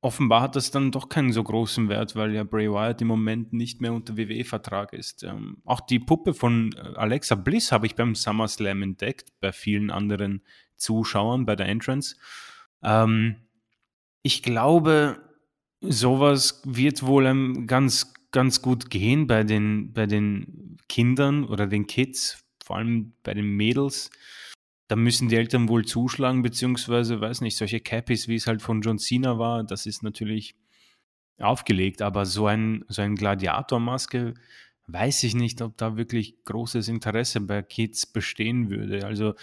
offenbar hat das dann doch keinen so großen Wert, weil ja Bray Wyatt im Moment nicht mehr unter WWE-Vertrag ist. Ähm, auch die Puppe von äh, Alexa Bliss habe ich beim SummerSlam entdeckt, bei vielen anderen Zuschauern bei der Entrance. Ähm, ich glaube, sowas wird wohl ähm, ganz, ganz gut gehen bei den, bei den Kindern oder den Kids, vor allem bei den Mädels da müssen die Eltern wohl zuschlagen, beziehungsweise, weiß nicht, solche Cappies, wie es halt von John Cena war, das ist natürlich aufgelegt, aber so ein, so ein Gladiatormaske, weiß ich nicht, ob da wirklich großes Interesse bei Kids bestehen würde. Also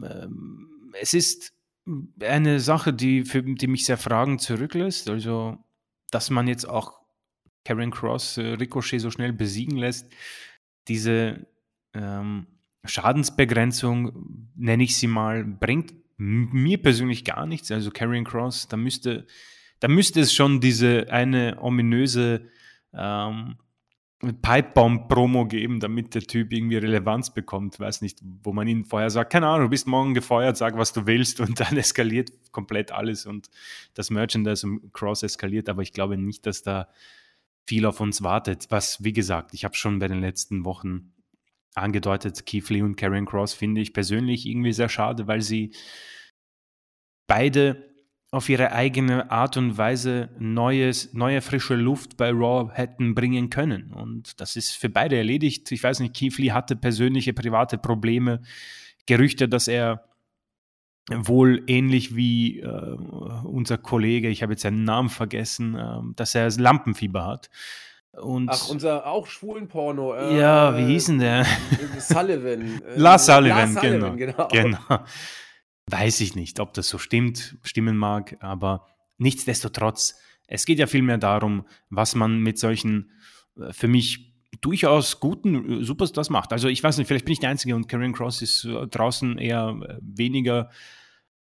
ähm, es ist eine Sache, die, für, die mich sehr fragend zurücklässt. Also, dass man jetzt auch Karen Cross, äh, Ricochet so schnell besiegen lässt, diese ähm, Schadensbegrenzung, nenne ich sie mal, bringt mir persönlich gar nichts. Also Carrying Cross, da müsste, da müsste es schon diese eine ominöse ähm, Pipebomb-Promo geben, damit der Typ irgendwie Relevanz bekommt. Weiß nicht, wo man ihn vorher sagt, keine Ahnung, du bist morgen gefeuert, sag, was du willst und dann eskaliert komplett alles und das Merchandise um Cross eskaliert. Aber ich glaube nicht, dass da viel auf uns wartet. Was, wie gesagt, ich habe schon bei den letzten Wochen angedeutet, Keith Lee und Karen Cross finde ich persönlich irgendwie sehr schade, weil sie beide auf ihre eigene Art und Weise neues, neue frische Luft bei Raw hätten bringen können. Und das ist für beide erledigt. Ich weiß nicht, Keith Lee hatte persönliche, private Probleme. Gerüchte, dass er wohl ähnlich wie äh, unser Kollege, ich habe jetzt seinen Namen vergessen, äh, dass er Lampenfieber hat. Und Ach, unser auch schwulen Porno. Äh, ja, wie hieß denn der? Sullivan. Äh, La Sullivan, La Sullivan genau. genau. genau. Weiß ich nicht, ob das so stimmt, stimmen mag, aber nichtsdestotrotz, es geht ja vielmehr darum, was man mit solchen äh, für mich durchaus guten äh, Superstars macht. Also ich weiß nicht, vielleicht bin ich der Einzige und Karen Cross ist draußen eher weniger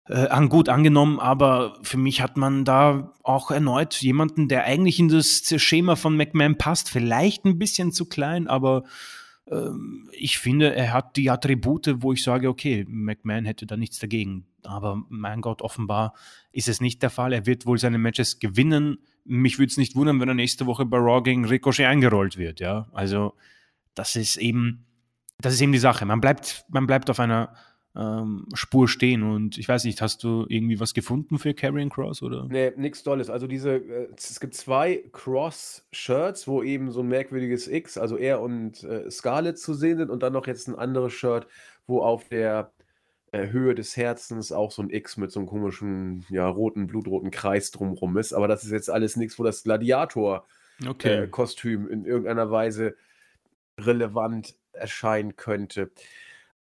äh, an gut angenommen, aber für mich hat man da auch erneut jemanden, der eigentlich in das Schema von McMahon passt. Vielleicht ein bisschen zu klein, aber ähm, ich finde, er hat die Attribute, wo ich sage, okay, McMahon hätte da nichts dagegen. Aber mein Gott, offenbar ist es nicht der Fall. Er wird wohl seine Matches gewinnen. Mich würde es nicht wundern, wenn er nächste Woche bei Raw gegen Ricochet eingerollt wird. Ja, also das ist eben, das ist eben die Sache. Man bleibt, man bleibt auf einer ähm, Spur stehen. Und ich weiß nicht, hast du irgendwie was gefunden für Carrying Cross oder? Nee, nichts Tolles. Also diese, äh, es gibt zwei Cross-Shirts, wo eben so ein merkwürdiges X, also er und äh, Scarlett zu sehen sind und dann noch jetzt ein anderes Shirt, wo auf der äh, Höhe des Herzens auch so ein X mit so einem komischen, ja, roten, blutroten Kreis drumrum ist. Aber das ist jetzt alles nichts, wo das Gladiator-Kostüm Okay. in irgendeiner Weise relevant erscheinen könnte.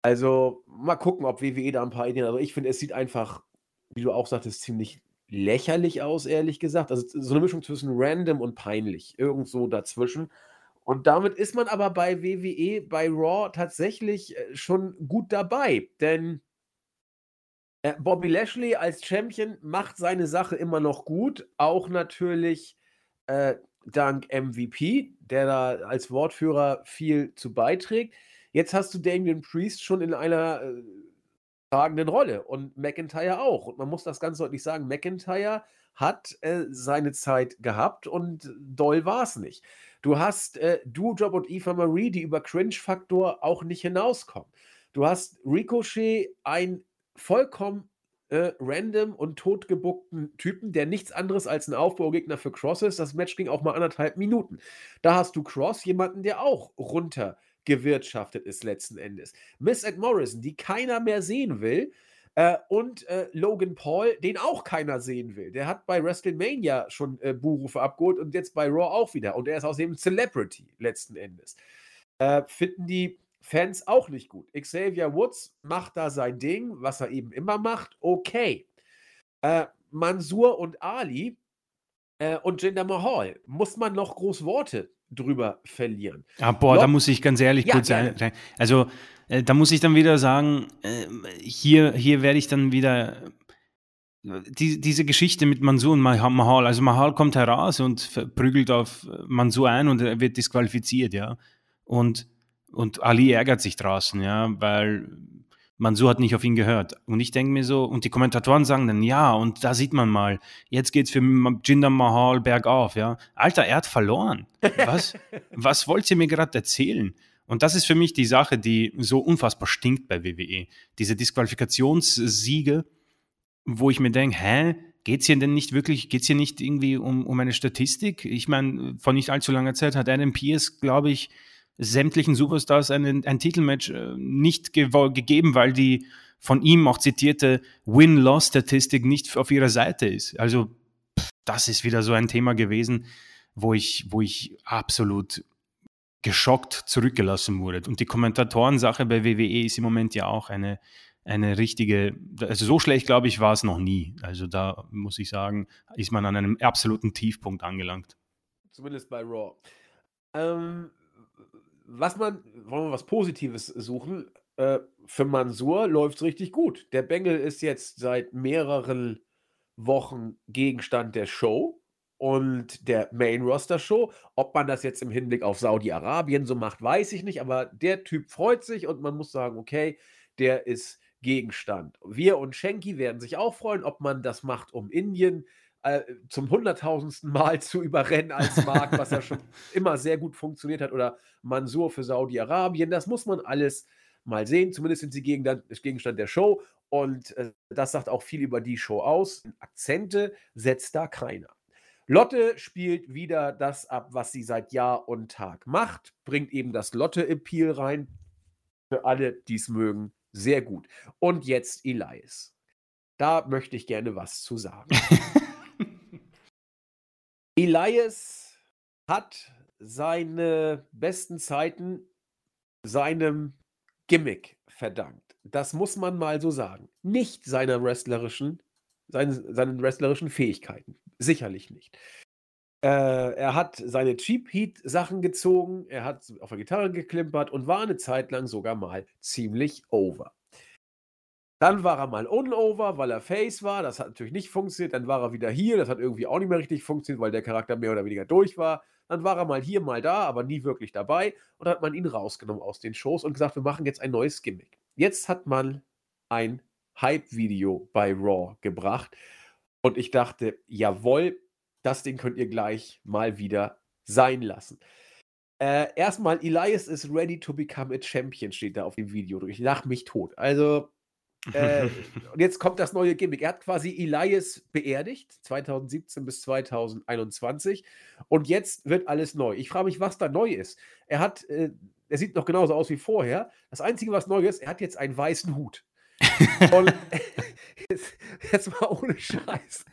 Also mal gucken, ob WWE da ein paar Ideen hat. Also ich finde, es sieht einfach, wie du auch sagtest, ziemlich lächerlich aus, ehrlich gesagt. Also so eine Mischung zwischen random und peinlich. Irgend so dazwischen. Und damit ist man aber bei WWE, bei Raw tatsächlich äh, schon gut dabei. Denn äh, Bobby Lashley als Champion macht seine Sache immer noch gut. Auch natürlich äh, dank MVP, der da als Wortführer viel zu beiträgt. Jetzt hast du Damien Priest schon in einer äh, tragenden Rolle und McIntyre auch. Und man muss das ganz deutlich sagen, McIntyre hat äh, seine Zeit gehabt und doll war es nicht. Du hast äh, Doudrop und Eva Marie, die über Cringe-Faktor auch nicht hinauskommen. Du hast Ricochet, ein vollkommen äh, random und totgebuckten Typen, der nichts anderes als ein Aufbaugegner für Cross ist. Das Match ging auch mal anderthalb Minuten. Da hast du Cross, jemanden, der auch runtergewirtschaftet ist letzten Endes. Miss Ed Morrison, die keiner mehr sehen will. Äh, und äh, Logan Paul, den auch keiner sehen will. Der hat bei WrestleMania schon äh, Buhrufe abgeholt und jetzt bei Raw auch wieder. Und er ist außerdem Celebrity letzten Endes. Äh, finden die Fans auch nicht gut. Xavier Woods macht da sein Ding, was er eben immer macht. Okay. Äh, Mansur und Ali äh, und Jinder Mahal, muss man noch groß Worte drüber verlieren. Ah, boah, da Lock- muss ich ganz ehrlich Ja, kurz gerne. ein, also äh, da muss ich dann wieder sagen, äh, hier, hier werde ich dann wieder die, diese Geschichte mit Mansur und Mah- Mahal, also Mahal kommt heraus und prügelt auf Mansur ein und er wird disqualifiziert, ja. Und, und Ali ärgert sich draußen, ja, weil Mansur hat nicht auf ihn gehört. Und ich denke mir so, und die Kommentatoren sagen dann, ja, und da sieht man mal, jetzt geht's für Jinder Mahal bergauf, ja. Alter, er hat verloren. Was, was wollt ihr mir gerade erzählen? Und das ist für mich die Sache, die so unfassbar stinkt bei WWE. Diese Disqualifikationssiege, wo ich mir denke, hä, geht's hier denn nicht wirklich, geht's hier nicht irgendwie um, um eine Statistik? Ich meine, vor nicht allzu langer Zeit hat Adam Pierce, glaube ich, sämtlichen Superstars einen, ein Titelmatch äh, nicht gewo- gegeben, weil die von ihm auch zitierte Win-Loss-Statistik nicht auf ihrer Seite ist. Also, das ist wieder so ein Thema gewesen, wo ich, wo ich absolut geschockt zurückgelassen wurde. Und die Kommentatorensache bei WWE ist im Moment ja auch eine, eine richtige, also so schlecht, glaube ich, war es noch nie. Also da muss ich sagen, ist man an einem absoluten Tiefpunkt angelangt. Zumindest bei Raw. Ähm, was man, wollen wir was Positives suchen? Äh, für Mansur läuft es richtig gut. Der Bengel ist jetzt seit mehreren Wochen Gegenstand der Show und der Main Roster Show. Ob man das jetzt im Hinblick auf Saudi-Arabien so macht, weiß ich nicht, aber der Typ freut sich und man muss sagen, okay, der ist Gegenstand. Wir und Schenki werden sich auch freuen, ob man das macht, um Indien äh, zum hunderttausendsten Mal zu überrennen als Markt, was ja schon immer sehr gut funktioniert hat, oder Mansur für Saudi-Arabien. Das muss man alles mal sehen. Zumindest sind sie Gegenstand, Gegenstand der Show. Und äh, das sagt auch viel über die Show aus. Akzente setzt da keiner. Lotte spielt wieder das ab, was sie seit Jahr und Tag macht, bringt eben das Lotte-Appeal rein. Für alle, die es mögen, sehr gut. Und jetzt Elias. Da möchte ich gerne was zu sagen. Elias hat seine besten Zeiten seinem Gimmick verdankt. Das muss man mal so sagen. Nicht seiner wrestlerischen, seinen, seinen wrestlerischen Fähigkeiten. Sicherlich nicht. Äh, er hat seine Cheap Heat Sachen gezogen, er hat auf der Gitarre geklimpert und war eine Zeit lang sogar mal ziemlich over. Dann war er mal unover, weil er Face war. Das hat natürlich nicht funktioniert. Dann war er wieder hier. Das hat irgendwie auch nicht mehr richtig funktioniert, weil der Charakter mehr oder weniger durch war. Dann war er mal hier, mal da, aber nie wirklich dabei. Und dann hat man ihn rausgenommen aus den Shows und gesagt, wir machen jetzt ein neues Gimmick. Jetzt hat man ein Hype-Video bei Raw gebracht. Und ich dachte, jawohl, das Ding könnt ihr gleich mal wieder sein lassen. Äh, erstmal, Elias is ready to become a champion, steht da auf dem Video. Ich lach mich tot. Also, Äh, und jetzt kommt das neue Gimmick. Er hat quasi Elias beerdigt, 2017 bis 2021. Und jetzt wird alles neu. Ich frage mich, was da neu ist. Er hat, äh, er sieht noch genauso aus wie vorher. Das Einzige, was neu ist, er hat jetzt einen weißen Hut. Und jetzt, jetzt, mal ohne Scheiß.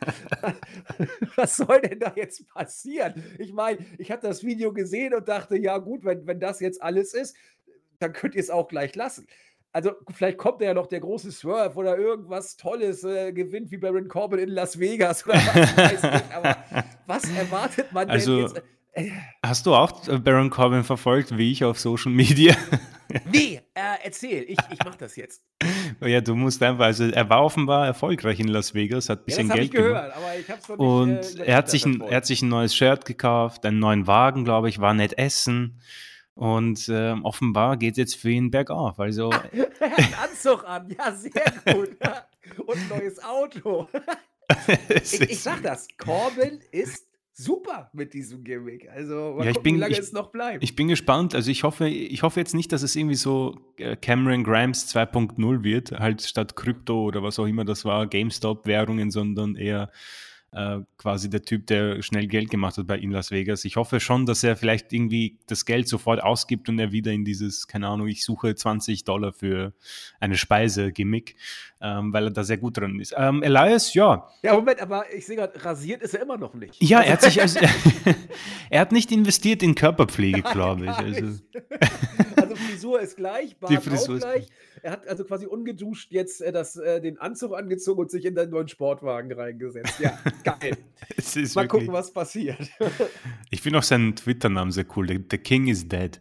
Was soll denn da jetzt passieren? Ich meine, ich habe das Video gesehen und dachte, ja gut, wenn, wenn das jetzt alles ist, dann könnt ihr es auch gleich lassen. Also vielleicht kommt ja noch der große Swerve oder irgendwas Tolles, äh, gewinnt wie Baron Corbin in Las Vegas oder was weiß ich. Aber was erwartet man also, denn jetzt? Äh, hast du auch äh, Baron Corbin verfolgt, wie ich auf Social Media? nee, äh, erzähl, ich, ich mach das jetzt. Ja, du musst einfach, also er war offenbar erfolgreich in Las Vegas, hat ein bisschen ja, das Geld ich gehört, gemacht. aber ich hab's noch nicht, Und äh, er, hat sich ein, er hat sich ein neues Shirt gekauft, einen neuen Wagen, glaube ich, war nett essen. Und äh, offenbar geht es jetzt für ihn bergauf. Also, er hat einen Anzug an, ja, sehr gut. Und ein neues Auto. ich, ich sag das, Corbin ist super mit diesem Gimmick. Also ja, gucken, bin, wie lange ich, es noch bleibt. Ich bin gespannt. Also ich hoffe, ich hoffe jetzt nicht, dass es irgendwie so äh, Cameron Grimes 2.0 wird, halt statt Krypto oder was auch immer das war, GameStop-Währungen, sondern eher äh, quasi der Typ, der schnell Geld gemacht hat bei in Las Vegas. Ich hoffe schon, dass er vielleicht irgendwie das Geld sofort ausgibt und er wieder in dieses, keine Ahnung, ich suche 20 Dollar für eine Speise-Gimmick, ähm, weil er da sehr gut drin ist. Ähm, Elias, ja. Ja, Moment, aber ich sehe gerade, rasiert ist er immer noch nicht. Ja, er hat sich also, er hat nicht investiert in Körperpflege, glaube ich. Also. also Frisur ist gleich, Bart Die Frisur auch gleich. Er hat also quasi ungeduscht jetzt äh, das, äh, den Anzug angezogen und sich in den neuen Sportwagen reingesetzt. Ja, geil. Mal gucken, was passiert. ich finde auch seinen Twitter-Namen sehr cool. The, King is dead.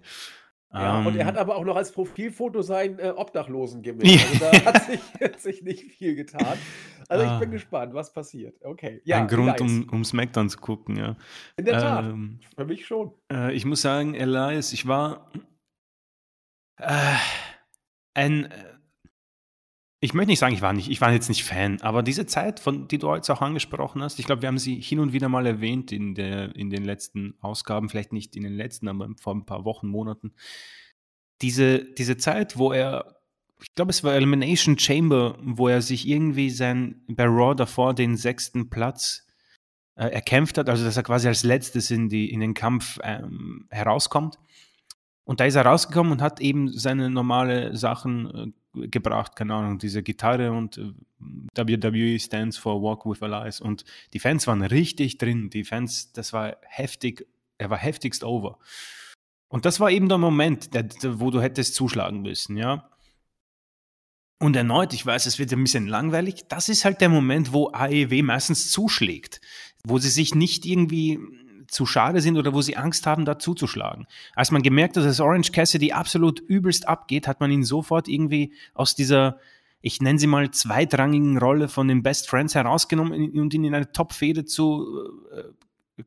Ja, um, und er hat ähm. aber auch noch als Profilfoto sein äh, Obdachlosen-Gimmick. Also da hat sich, hat sich, nicht viel getan. Also ah. ich bin ah. gespannt, was passiert. Okay. Ja, Ein Grund, um, um SmackDown zu gucken, ja. In der Tat. Ähm, Für mich schon. Äh, ich muss sagen, Elias, ich war. Äh, ein, äh, ich möchte nicht sagen, ich war nicht, ich war jetzt nicht Fan, aber diese Zeit, von die du jetzt auch angesprochen hast, ich glaube, wir haben sie hin und wieder mal erwähnt in, der, in den letzten Ausgaben, vielleicht nicht in den letzten, aber vor ein paar Wochen, Monaten. Diese, diese Zeit, wo er, ich glaube, es war Elimination Chamber, wo er sich irgendwie sein, bei Raw davor den sechsten Platz äh, erkämpft hat, also dass er quasi als letztes in, die, in den Kampf ähm, herauskommt. Und da ist er rausgekommen und hat eben seine normale Sachen äh, gebracht, keine Ahnung, diese Gitarre und äh, WWE stands for Walk with Allies. Und die Fans waren richtig drin. Die Fans, das war heftig, er war heftigst over. Und das war eben der Moment, der, wo du hättest zuschlagen müssen, ja. Und erneut, ich weiß, es wird ein bisschen langweilig, das ist halt der Moment, wo AEW meistens zuschlägt, wo sie sich nicht irgendwie zu schade sind oder wo sie Angst haben, da zuzuschlagen. Als man gemerkt hat, dass Orange Cassidy absolut übelst abgeht, hat man ihn sofort irgendwie aus dieser, ich nenne sie mal, zweitrangigen Rolle von den Best Friends herausgenommen und ihn in eine Top-Fehde zu äh,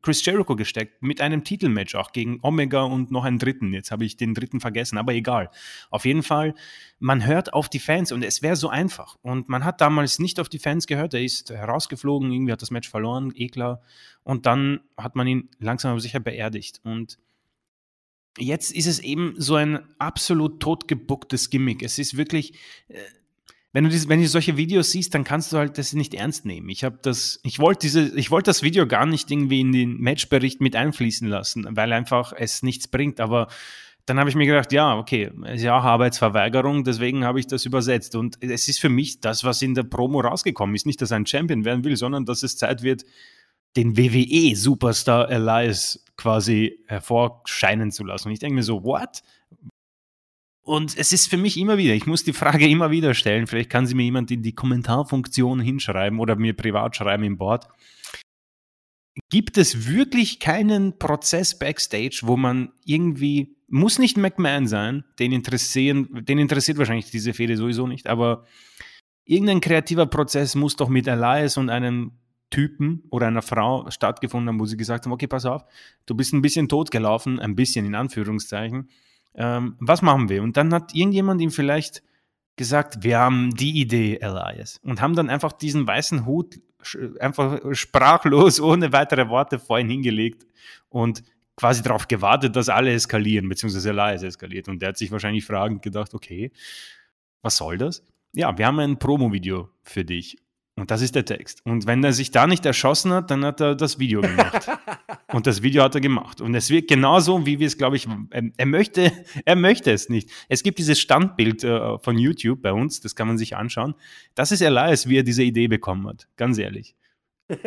Chris Jericho gesteckt mit einem Titelmatch auch gegen Omega und noch einen dritten. Jetzt habe ich den dritten vergessen, aber egal. Auf jeden Fall, man hört auf die Fans und es wäre so einfach. Und man hat damals nicht auf die Fans gehört. Er ist herausgeflogen, irgendwie hat das Match verloren, eh klar. Und dann hat man ihn langsam aber sicher beerdigt. Und jetzt ist es eben so ein absolut totgebucktes Gimmick. Es ist wirklich, äh, wenn du, dies, wenn du solche Videos siehst, dann kannst du halt das nicht ernst nehmen. Ich habe das, ich wollte diese, ich wollte das Video gar nicht irgendwie in den Matchbericht mit einfließen lassen, weil einfach es nichts bringt. Aber dann habe ich mir gedacht, ja, okay, es ist ja auch Arbeitsverweigerung, deswegen habe ich das übersetzt. Und es ist für mich das, was in der Promo rausgekommen ist. Nicht, dass er ein Champion werden will, sondern dass es Zeit wird, den WWE-Superstar Elias quasi hervorscheinen zu lassen. Und ich denke mir so, what? Und es ist für mich immer wieder, ich muss die Frage immer wieder stellen, vielleicht kann sie mir jemand in die Kommentarfunktion hinschreiben oder mir privat schreiben im Board. Gibt es wirklich keinen Prozess backstage, wo man irgendwie, muss nicht McMahon sein, den interessieren, den interessiert wahrscheinlich diese Fehde sowieso nicht, aber irgendein kreativer Prozess muss doch mit Elias und einem Typen oder einer Frau stattgefunden haben, wo sie gesagt haben, okay, pass auf, du bist ein bisschen totgelaufen, ein bisschen in Anführungszeichen, ähm, was machen wir? Und dann hat irgendjemand ihm vielleicht gesagt, wir haben die Idee, Elias. Und haben dann einfach diesen weißen Hut einfach sprachlos, ohne weitere Worte vor ihn hingelegt und quasi darauf gewartet, dass alle eskalieren, beziehungsweise Elias eskaliert. Und der hat sich wahrscheinlich fragend gedacht, okay, was soll das? ja, wir haben ein Promo-Video für dich. Und das ist der Text. Und wenn er sich da nicht erschossen hat, dann hat er das Video gemacht. und das Video hat er gemacht. Und es wird genauso, wie wir es, glaube ich, ähm, er möchte, er möchte es nicht. Es gibt dieses Standbild äh, von YouTube bei uns, das kann man sich anschauen. Das ist Elias, wie er diese Idee bekommen hat. Ganz ehrlich.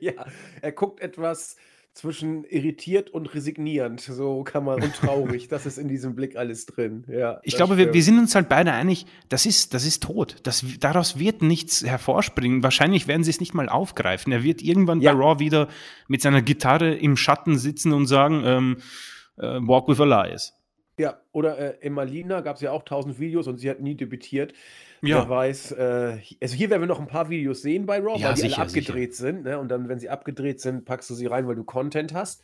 ja, er guckt etwas zwischen irritiert und resignierend, so kann man, und traurig, das ist in diesem Blick alles drin. Ja, ich glaube, wir, wir, sind uns halt beide einig, das ist, das ist tot. Das, daraus wird nichts hervorspringen. Wahrscheinlich werden sie es nicht mal aufgreifen. Er wird irgendwann ja. bei Raw wieder mit seiner Gitarre im Schatten sitzen und sagen, ähm, äh, Walk with Elias. Ja, oder äh, Emalina gab es ja auch tausend Videos und sie hat nie debütiert. Ja. Wer weiß, äh, also hier werden wir noch ein paar Videos sehen bei Raw, ja, weil die sicher, alle abgedreht sicher. sind. Ne? Und dann, wenn sie abgedreht sind, packst du sie rein, weil du Content hast.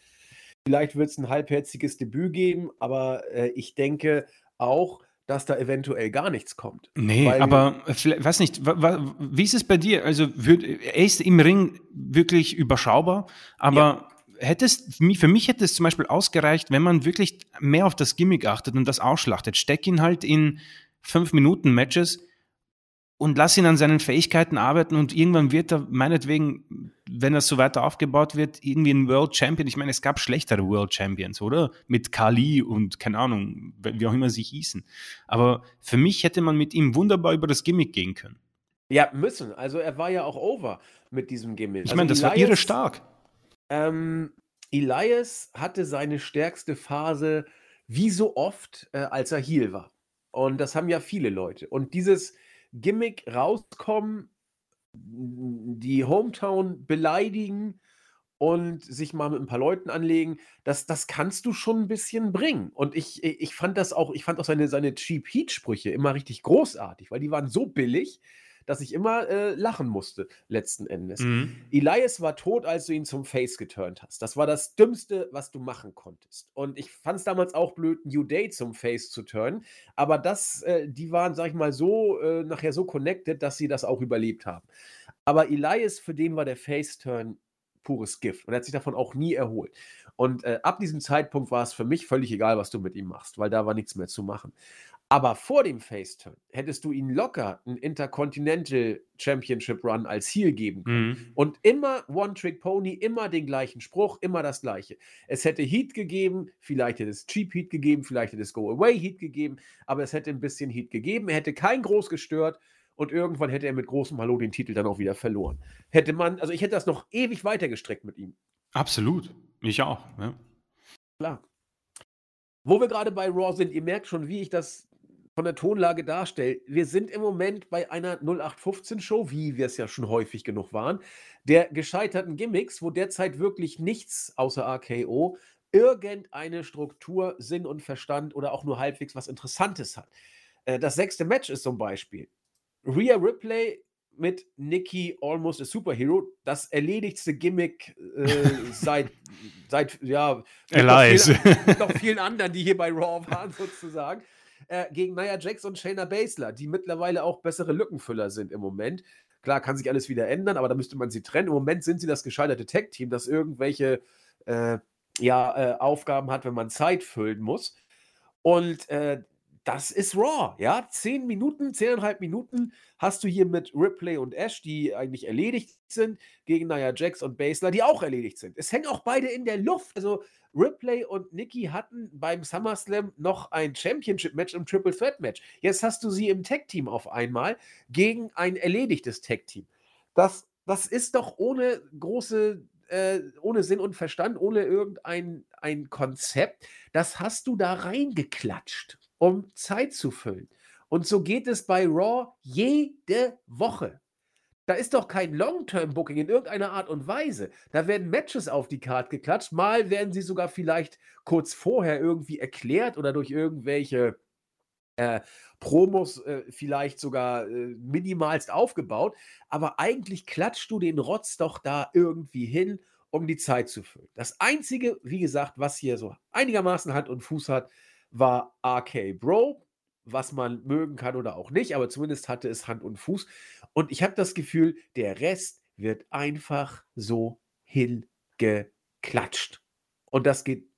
Vielleicht wird es ein halbherziges Debüt geben, aber äh, ich denke auch, dass da eventuell gar nichts kommt. Nee, aber weiß nicht, wie ist es bei dir? Also er ist im Ring wirklich überschaubar, aber ja hättest, für mich hätte es zum Beispiel ausgereicht, wenn man wirklich mehr auf das Gimmick achtet und das ausschlachtet. Steck ihn halt in fünf Minuten Matches und lass ihn an seinen Fähigkeiten arbeiten und irgendwann wird er meinetwegen, wenn das so weiter aufgebaut wird, irgendwie ein World Champion. Ich meine, es gab schlechtere World Champions, oder? Mit Kali und keine Ahnung, wie auch immer sie hießen. Aber für mich hätte man mit ihm wunderbar über das Gimmick gehen können. Ja, müssen. Also er war ja auch over mit diesem Gimmick. Ich also meine, das Elias, war irre stark. Ähm, Elias hatte seine stärkste Phase wie so oft, äh, als er Heel war. Und das haben ja viele Leute. Und dieses Gimmick rauskommen, die Hometown beleidigen und sich mal mit ein paar Leuten anlegen, das, das kannst du schon ein bisschen bringen. Und ich, ich fand das auch, ich fand auch seine, seine Cheap Heat-Sprüche immer richtig großartig, weil die waren so billig, dass ich immer äh, lachen musste, letzten Endes. Mhm. Elias war tot, als du ihn zum Face geturnt hast. Das war das Dümmste, was du machen konntest. Und ich fand es damals auch blöd, New Day zum Face zu turnen. Aber das, äh, die waren, sag ich mal, so äh, nachher so connected, dass sie das auch überlebt haben. Aber Elias, für den war der Face-Turn pures Gift. Und er hat sich davon auch nie erholt. Und äh, ab diesem Zeitpunkt war es für mich völlig egal, was du mit ihm machst, weil da war nichts mehr zu machen. Aber vor dem Faceturn hättest du ihn locker einen Intercontinental Championship Run als Heel geben können. Mhm. Und immer One-Trick-Pony, immer den gleichen Spruch, immer das gleiche. Es hätte Heat gegeben, vielleicht hätte es Cheap Heat gegeben, vielleicht hätte es Go-Away Heat gegeben, aber es hätte ein bisschen Heat gegeben. Er hätte kein groß gestört und irgendwann hätte er mit großem Hallo den Titel dann auch wieder verloren. Hätte man, also ich hätte das noch ewig weiter gestreckt mit ihm. Absolut. Ich auch. Ja. Klar. Wo wir gerade bei Raw sind, ihr merkt schon, wie ich das von der Tonlage darstelle. Wir sind im Moment bei einer 0815-Show, wie wir es ja schon häufig genug waren, der gescheiterten Gimmicks, wo derzeit wirklich nichts außer RKO irgendeine Struktur, Sinn und Verstand oder auch nur halbwegs was Interessantes hat. Äh, das sechste Match ist zum Beispiel Rhea Ripley mit Nikki Almost a Superhero, das erledigtste Gimmick äh, seit, seit, ja, noch, viel, noch vielen anderen, die hier bei Raw waren, sozusagen äh, gegen Nia Jax und Shayna Baszler, die mittlerweile auch bessere Lückenfüller sind im Moment. Klar, kann sich alles wieder ändern, aber da müsste man sie trennen. Im Moment sind sie das gescheiterte Tech-Team, das irgendwelche äh, ja, äh, Aufgaben hat, wenn man Zeit füllen muss. Und äh, das ist Raw, ja. Zehn Minuten, zehneinhalb Minuten hast du hier mit Ripley und Ash, die eigentlich erledigt sind, gegen Nia Jax und Baszler, die auch erledigt sind. Es hängen auch beide in der Luft. Also Ripley und Nikki hatten beim SummerSlam noch ein Championship-Match im Triple Threat-Match. Jetzt hast du sie im Tag-Team auf einmal gegen ein erledigtes Tag-Team. Das, das ist doch ohne große äh, ohne Sinn und Verstand, ohne irgendein ein Konzept, das hast du da reingeklatscht um Zeit zu füllen. Und so geht es bei Raw jede Woche. Da ist doch kein Long-Term-Booking in irgendeiner Art und Weise. Da werden Matches auf die Karte geklatscht. Mal werden sie sogar vielleicht kurz vorher irgendwie erklärt oder durch irgendwelche äh, Promos äh, vielleicht sogar äh, minimalst aufgebaut. Aber eigentlich klatscht du den Rotz doch da irgendwie hin, um die Zeit zu füllen. Das Einzige, wie gesagt, was hier so einigermaßen Hand und Fuß hat, war RK Bro, was man mögen kann oder auch nicht, aber zumindest hatte es Hand und Fuß. Und ich habe das Gefühl, der Rest wird einfach so hingeklatscht. Und das geht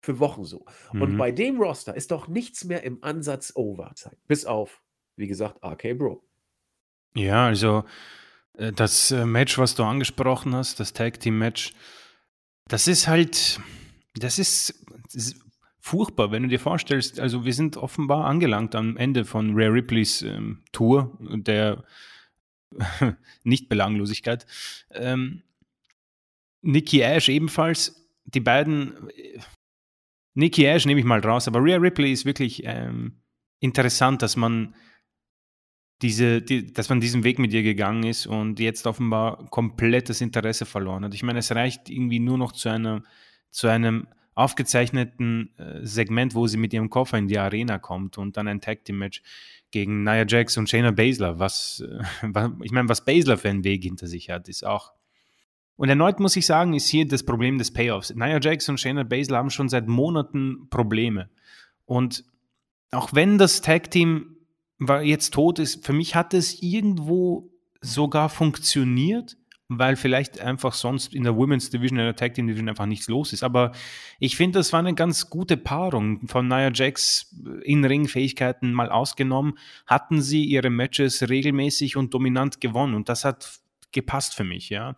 für Wochen so. Mhm. Und bei dem Roster ist doch nichts mehr im Ansatz Overzeit. Bis auf wie gesagt, RK Bro. Ja, also äh, das äh, Match, was du angesprochen hast, das Tag Team Match, das ist halt, das ist, das ist furchtbar, wenn du dir vorstellst, also wir sind offenbar angelangt am Ende von Rare Ripleys ähm, Tour, der nicht Belanglosigkeit. Ähm, Nikki Ash ebenfalls, die beiden, äh, Nikki Ash nehme ich mal raus, aber Rare Ripley ist wirklich ähm, interessant, dass man diese, die, dass man diesen Weg mit ihr gegangen ist und jetzt offenbar komplettes Interesse verloren hat. Ich meine, es reicht irgendwie nur noch zu einer, zu einem aufgezeichneten äh, Segment, wo sie mit ihrem Koffer in die Arena kommt und dann ein Tag Team Match gegen Nia Jax und Shayna Baszler. Was, äh, was ich meine, was Baszler für einen Weg hinter sich hat, ist auch. Und erneut muss ich sagen, ist hier das Problem des Payoffs. Nia Jax und Shayna Baszler haben schon seit Monaten Probleme. Und auch wenn das Tag Team jetzt tot ist, für mich hat es irgendwo sogar funktioniert weil vielleicht einfach sonst in der Women's Division, in der Tag Team Division einfach nichts los ist. Aber ich finde, das war eine ganz gute Paarung von Nia Jax in Ringfähigkeiten mal ausgenommen, hatten sie ihre Matches regelmäßig und dominant gewonnen und das hat gepasst für mich, ja.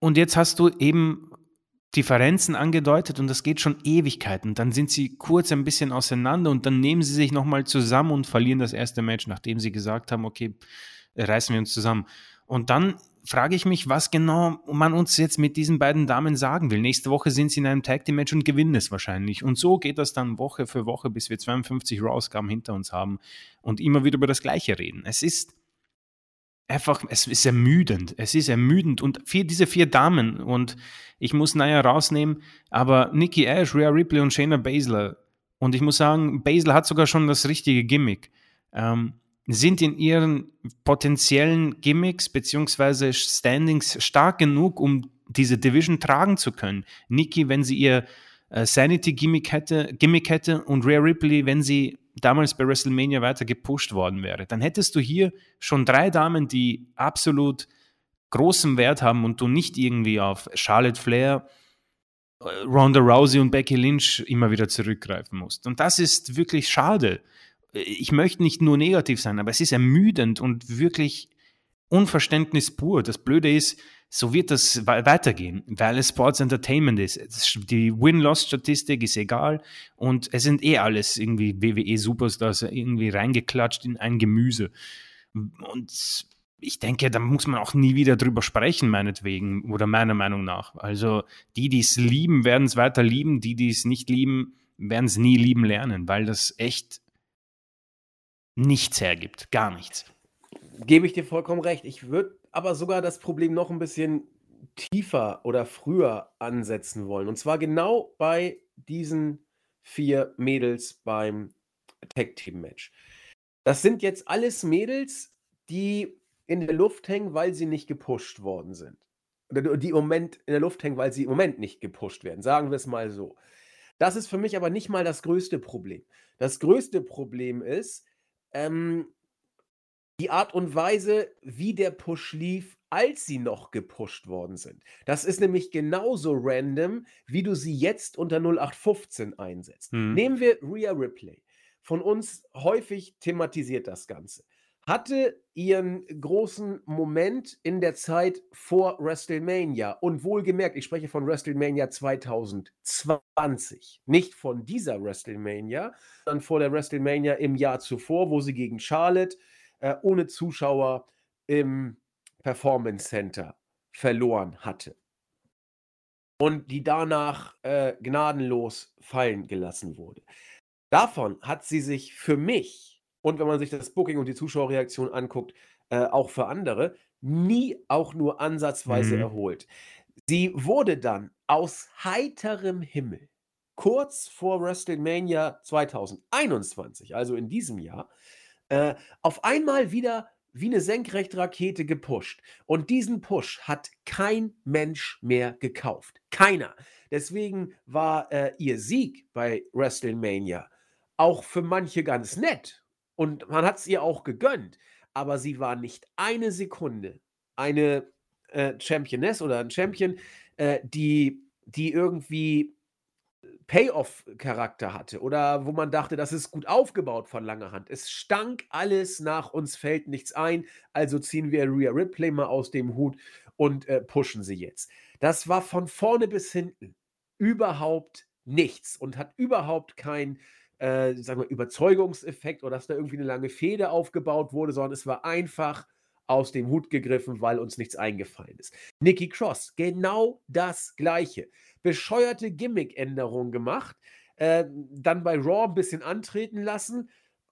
Und jetzt hast du eben Differenzen angedeutet und das geht schon Ewigkeiten. Dann sind sie kurz ein bisschen auseinander und dann nehmen sie sich nochmal zusammen und verlieren das erste Match, nachdem sie gesagt haben, okay, reißen wir uns zusammen. Und dann frage ich mich, was genau man uns jetzt mit diesen beiden Damen sagen will. Nächste Woche sind sie in einem Tag Team Match und gewinnen es wahrscheinlich. Und so geht das dann Woche für Woche, bis wir 52 Raw-Ausgaben hinter uns haben und immer wieder über das Gleiche reden. Es ist einfach, es ist ermüdend. Es ist ermüdend. Und vier, diese vier Damen, und ich muss Naya rausnehmen, aber Nikki Ash, Rhea Ripley und Shayna Baszler. Und ich muss sagen, Baszler hat sogar schon das richtige Gimmick. Ähm, sind in ihren potenziellen Gimmicks bzw. Standings stark genug, um diese Division tragen zu können. Nikki, wenn sie ihr äh, Sanity-Gimmick hätte, Gimmick hätte und Rhea Ripley, wenn sie damals bei WrestleMania weiter gepusht worden wäre, dann hättest du hier schon drei Damen, die absolut großen Wert haben und du nicht irgendwie auf Charlotte Flair, äh, Ronda Rousey und Becky Lynch immer wieder zurückgreifen musst. Und das ist wirklich schade ich möchte nicht nur negativ sein, aber es ist ermüdend und wirklich Unverständnis pur. Das Blöde ist, so wird das weitergehen, weil es Sports Entertainment ist. Die Win-Loss-Statistik ist egal und es sind eh alles irgendwie WWE-Superstars irgendwie reingeklatscht in ein Gemüse. Und ich denke, da muss man auch nie wieder drüber sprechen, meinetwegen, oder meiner Meinung nach. Also die, die es lieben, werden es weiter lieben, die, die es nicht lieben, werden es nie lieben lernen, weil das echt nichts hergibt. Gar nichts. Gebe ich dir vollkommen recht. Ich würde aber sogar das Problem noch ein bisschen tiefer oder früher ansetzen wollen. Und zwar genau bei diesen vier Mädels beim Tag Team Match. Das sind jetzt alles Mädels, die in der Luft hängen, weil sie nicht gepusht worden sind. Oder die im Moment in der Luft hängen, weil sie im Moment nicht gepusht werden. Sagen wir es mal so. Das ist für mich aber nicht mal das größte Problem. Das größte Problem ist, ähm, die Art und Weise, wie der Push lief, als sie noch gepusht worden sind. Das ist nämlich genauso random, wie du sie jetzt unter 0815 einsetzt. Mhm. Nehmen wir Rhea Ripley. Von uns häufig thematisiert das Ganze. Hatte ihren großen Moment in der Zeit vor WrestleMania. Und wohlgemerkt, ich spreche von WrestleMania 2020. Nicht von dieser WrestleMania, sondern vor der WrestleMania im Jahr zuvor, wo sie gegen Charlotte äh, ohne Zuschauer im Performance Center verloren hatte. Und die danach äh, gnadenlos fallen gelassen wurde. Davon hat sie sich für mich und wenn man sich das Booking und die Zuschauerreaktion anguckt, äh, auch für andere, nie auch nur ansatzweise mhm. erholt. Sie wurde dann aus heiterem Himmel kurz vor WrestleMania 2021, also in diesem Jahr, äh, auf einmal wieder wie eine Senkrechtrakete gepusht. Und diesen Push hat kein Mensch mehr gekauft. Keiner. Deswegen war äh, ihr Sieg bei WrestleMania auch für manche ganz nett. Und man hat es ihr auch gegönnt. Aber sie war nicht eine Sekunde eine äh, Championess oder ein Champion, äh, die, die irgendwie Payoff-Charakter hatte oder wo man dachte, das ist gut aufgebaut von langer Hand. Es stank alles nach, uns fällt nichts ein, also ziehen wir Rhea Ripley mal aus dem Hut und äh, pushen sie jetzt. Das war von vorne bis hinten überhaupt nichts und hat überhaupt kein äh, sagen wir, Überzeugungseffekt oder dass da irgendwie eine lange Fehde aufgebaut wurde, sondern es war einfach aus dem Hut gegriffen, weil uns nichts eingefallen ist. Nikki Cross, genau das Gleiche. Bescheuerte Gimmick-Änderungen gemacht, äh, dann bei Raw ein bisschen antreten lassen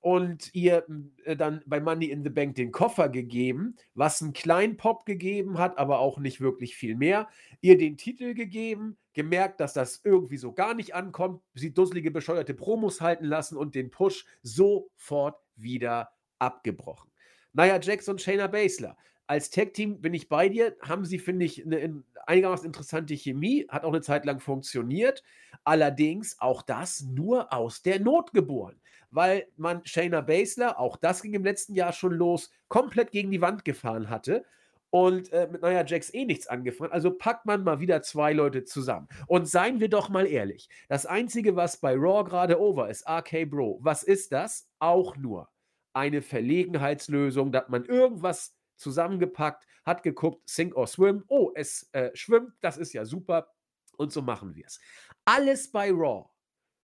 und ihr äh, dann bei Money in the Bank den Koffer gegeben, was einen kleinen Pop gegeben hat, aber auch nicht wirklich viel mehr. Ihr den Titel gegeben, gemerkt, dass das irgendwie so gar nicht ankommt, sie dusselige, bescheuerte Promos halten lassen und den Push sofort wieder abgebrochen. Naja, Jax und Shayna Baszler. Als Tag-Team bin ich bei dir, haben sie, finde ich, eine einigermaßen interessante Chemie, hat auch eine Zeit lang funktioniert. Allerdings auch das nur aus der Not geboren, weil man Shayna Baszler, auch das ging im letzten Jahr schon los, komplett gegen die Wand gefahren hatte und äh, mit Nia Jax eh nichts angefangen. Also packt man mal wieder zwei Leute zusammen. Und seien wir doch mal ehrlich: Das Einzige, was bei Raw gerade over ist, RK Bro, was ist das? Auch nur eine Verlegenheitslösung, dass man irgendwas zusammengepackt, hat geguckt, sink or swim. Oh, es äh, schwimmt, das ist ja super. Und so machen wir es. Alles bei Raw.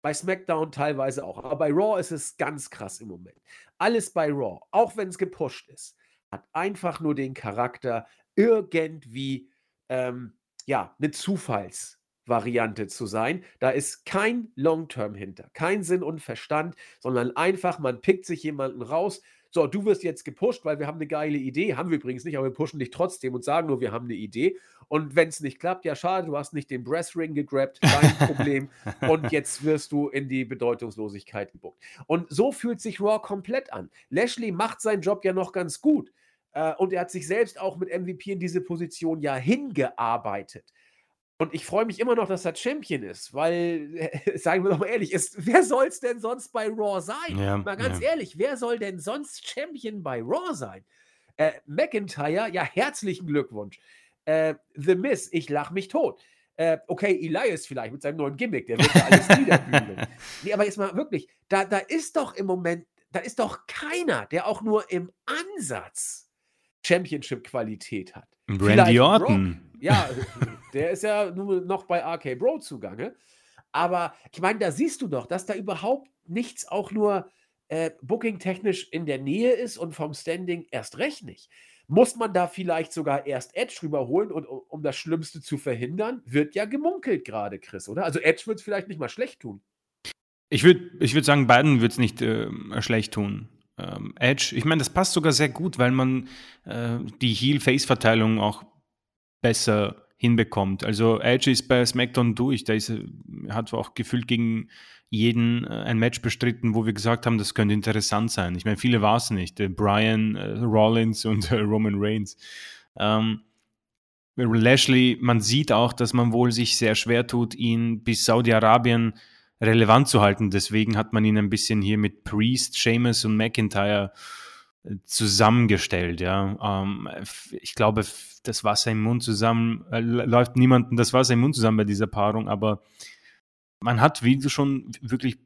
Bei SmackDown teilweise auch. Aber bei Raw ist es ganz krass im Moment. Alles bei Raw, auch wenn es gepusht ist, hat einfach nur den Charakter, irgendwie ähm, ja, eine Zufalls- Variante zu sein. Da ist kein Long-Term hinter, kein Sinn und Verstand, sondern einfach, man pickt sich jemanden raus. So, du wirst jetzt gepusht, weil wir haben eine geile Idee. Haben wir übrigens nicht, aber wir pushen dich trotzdem und sagen nur, wir haben eine Idee. Und wenn es nicht klappt, ja, schade, du hast nicht den Breastring gegrabt, kein Problem. und jetzt wirst du in die Bedeutungslosigkeit gebuckt. Und so fühlt sich Raw komplett an. Lashley macht seinen Job ja noch ganz gut. Äh, und er hat sich selbst auch mit MVP in diese Position ja hingearbeitet. Und ich freue mich immer noch, dass er Champion ist, weil, sagen wir doch mal ehrlich, ist, wer soll es denn sonst bei Raw sein? Ja, mal ganz ja. ehrlich, wer soll denn sonst Champion bei Raw sein? Äh, McIntyre, ja, herzlichen Glückwunsch. Äh, The Miss, ich lach mich tot. Äh, okay, Elias vielleicht mit seinem neuen Gimmick, der wird ja alles niederbügeln. nee, aber jetzt mal wirklich, da, da ist doch im Moment, da ist doch keiner, der auch nur im Ansatz Championship-Qualität hat. Randy Orton. Ja, der ist ja nur noch bei RK Bro zugange. Aber ich meine, da siehst du doch, dass da überhaupt nichts auch nur äh, booking-technisch in der Nähe ist und vom Standing erst recht nicht. Muss man da vielleicht sogar erst Edge rüberholen, und, um das Schlimmste zu verhindern? Wird ja gemunkelt gerade, Chris, oder? Also Edge wird es vielleicht nicht mal schlecht tun. Ich würde ich würd sagen, beiden wird es nicht äh, schlecht tun. Ähm, Edge, ich meine, das passt sogar sehr gut, weil man äh, die Heel-Face-Verteilung auch besser hinbekommt. Also Edge ist bei SmackDown durch. Da ist, hat auch gefühlt gegen jeden äh, ein Match bestritten, wo wir gesagt haben, das könnte interessant sein. Ich meine, viele war es nicht. Äh, Brian, äh, Rollins und äh, Roman Reigns. Ähm, Lashley, man sieht auch, dass man wohl sich sehr schwer tut, ihn bis Saudi-Arabien relevant zu halten. Deswegen hat man ihn ein bisschen hier mit Priest, Seamus und McIntyre zusammengestellt. Ja, ähm, ich glaube, das Wasser im Mund zusammen äh, läuft niemandem das Wasser im Mund zusammen bei dieser Paarung, aber man hat, wie du schon wirklich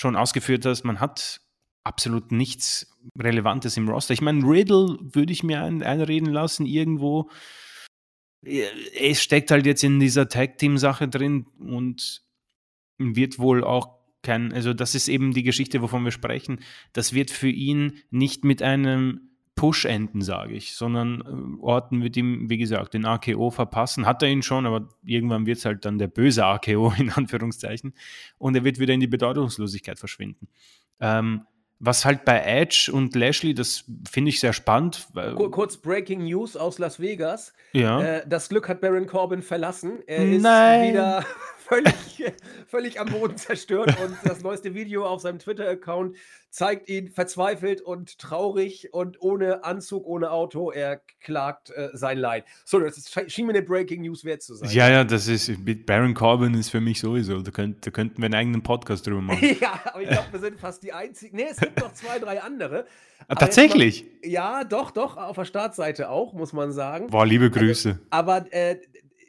schon ausgeführt hast, man hat absolut nichts Relevantes im Roster. Ich meine, Riddle würde ich mir ein, einreden lassen irgendwo. Es steckt halt jetzt in dieser Tag-Team-Sache drin und wird wohl auch kein, also das ist eben die Geschichte, wovon wir sprechen. Das wird für ihn nicht mit einem Push enden, sage ich, sondern äh, Orten wird ihm, wie gesagt, den AKO verpassen. Hat er ihn schon, aber irgendwann wird es halt dann der böse AKO in Anführungszeichen und er wird wieder in die Bedeutungslosigkeit verschwinden. Ähm, was halt bei Edge und Lashley, das finde ich sehr spannend. Kurz Breaking News aus Las Vegas. Ja. Äh, das Glück hat Baron Corbin verlassen. Er ist Nein. wieder völlig, völlig am Boden zerstört und das neueste Video auf seinem Twitter-Account zeigt ihn verzweifelt und traurig und ohne Anzug, ohne Auto. Er klagt äh, sein Leid. So, das ist, schien mir eine Breaking News wert zu sein. Ja, ja, das ist, mit Baron Corbin ist für mich sowieso, da, könnt, da könnten wir einen eigenen Podcast drüber machen. ja, aber ich glaube, wir sind fast die einzigen. Nee, es gibt noch zwei, drei andere. Ah, tatsächlich? Mal, ja, doch, doch, auf der Startseite auch, muss man sagen. Boah, liebe also, Grüße. Also, aber äh,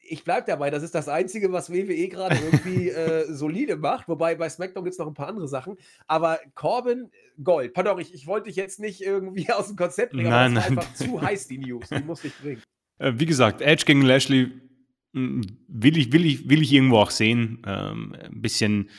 ich bleibe dabei, das ist das Einzige, was WWE gerade irgendwie äh, solide macht. Wobei bei SmackDown gibt es noch ein paar andere Sachen. Aber Corbin, Gold. Pardon, ich, ich wollte dich jetzt nicht irgendwie aus dem Konzept bringen, nein, nein. einfach zu heiß, die News. Die muss ich bringen. Äh, wie gesagt, Edge gegen Lashley mm, will ich, will ich, will ich irgendwo auch sehen. Ähm, ein bisschen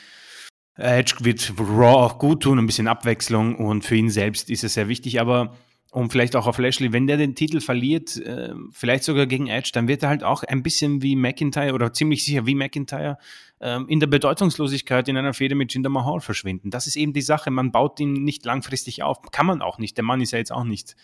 Edge wird Raw auch gut tun, ein bisschen Abwechslung und für ihn selbst ist es sehr wichtig, aber und vielleicht auch auf Lashley, wenn der den Titel verliert, äh, vielleicht sogar gegen Edge, dann wird er halt auch ein bisschen wie McIntyre oder ziemlich sicher wie McIntyre äh, in der Bedeutungslosigkeit in einer Fehde mit Jinder Mahal verschwinden. Das ist eben die Sache. Man baut ihn nicht langfristig auf. Kann man auch nicht. Der Mann ist ja jetzt auch nicht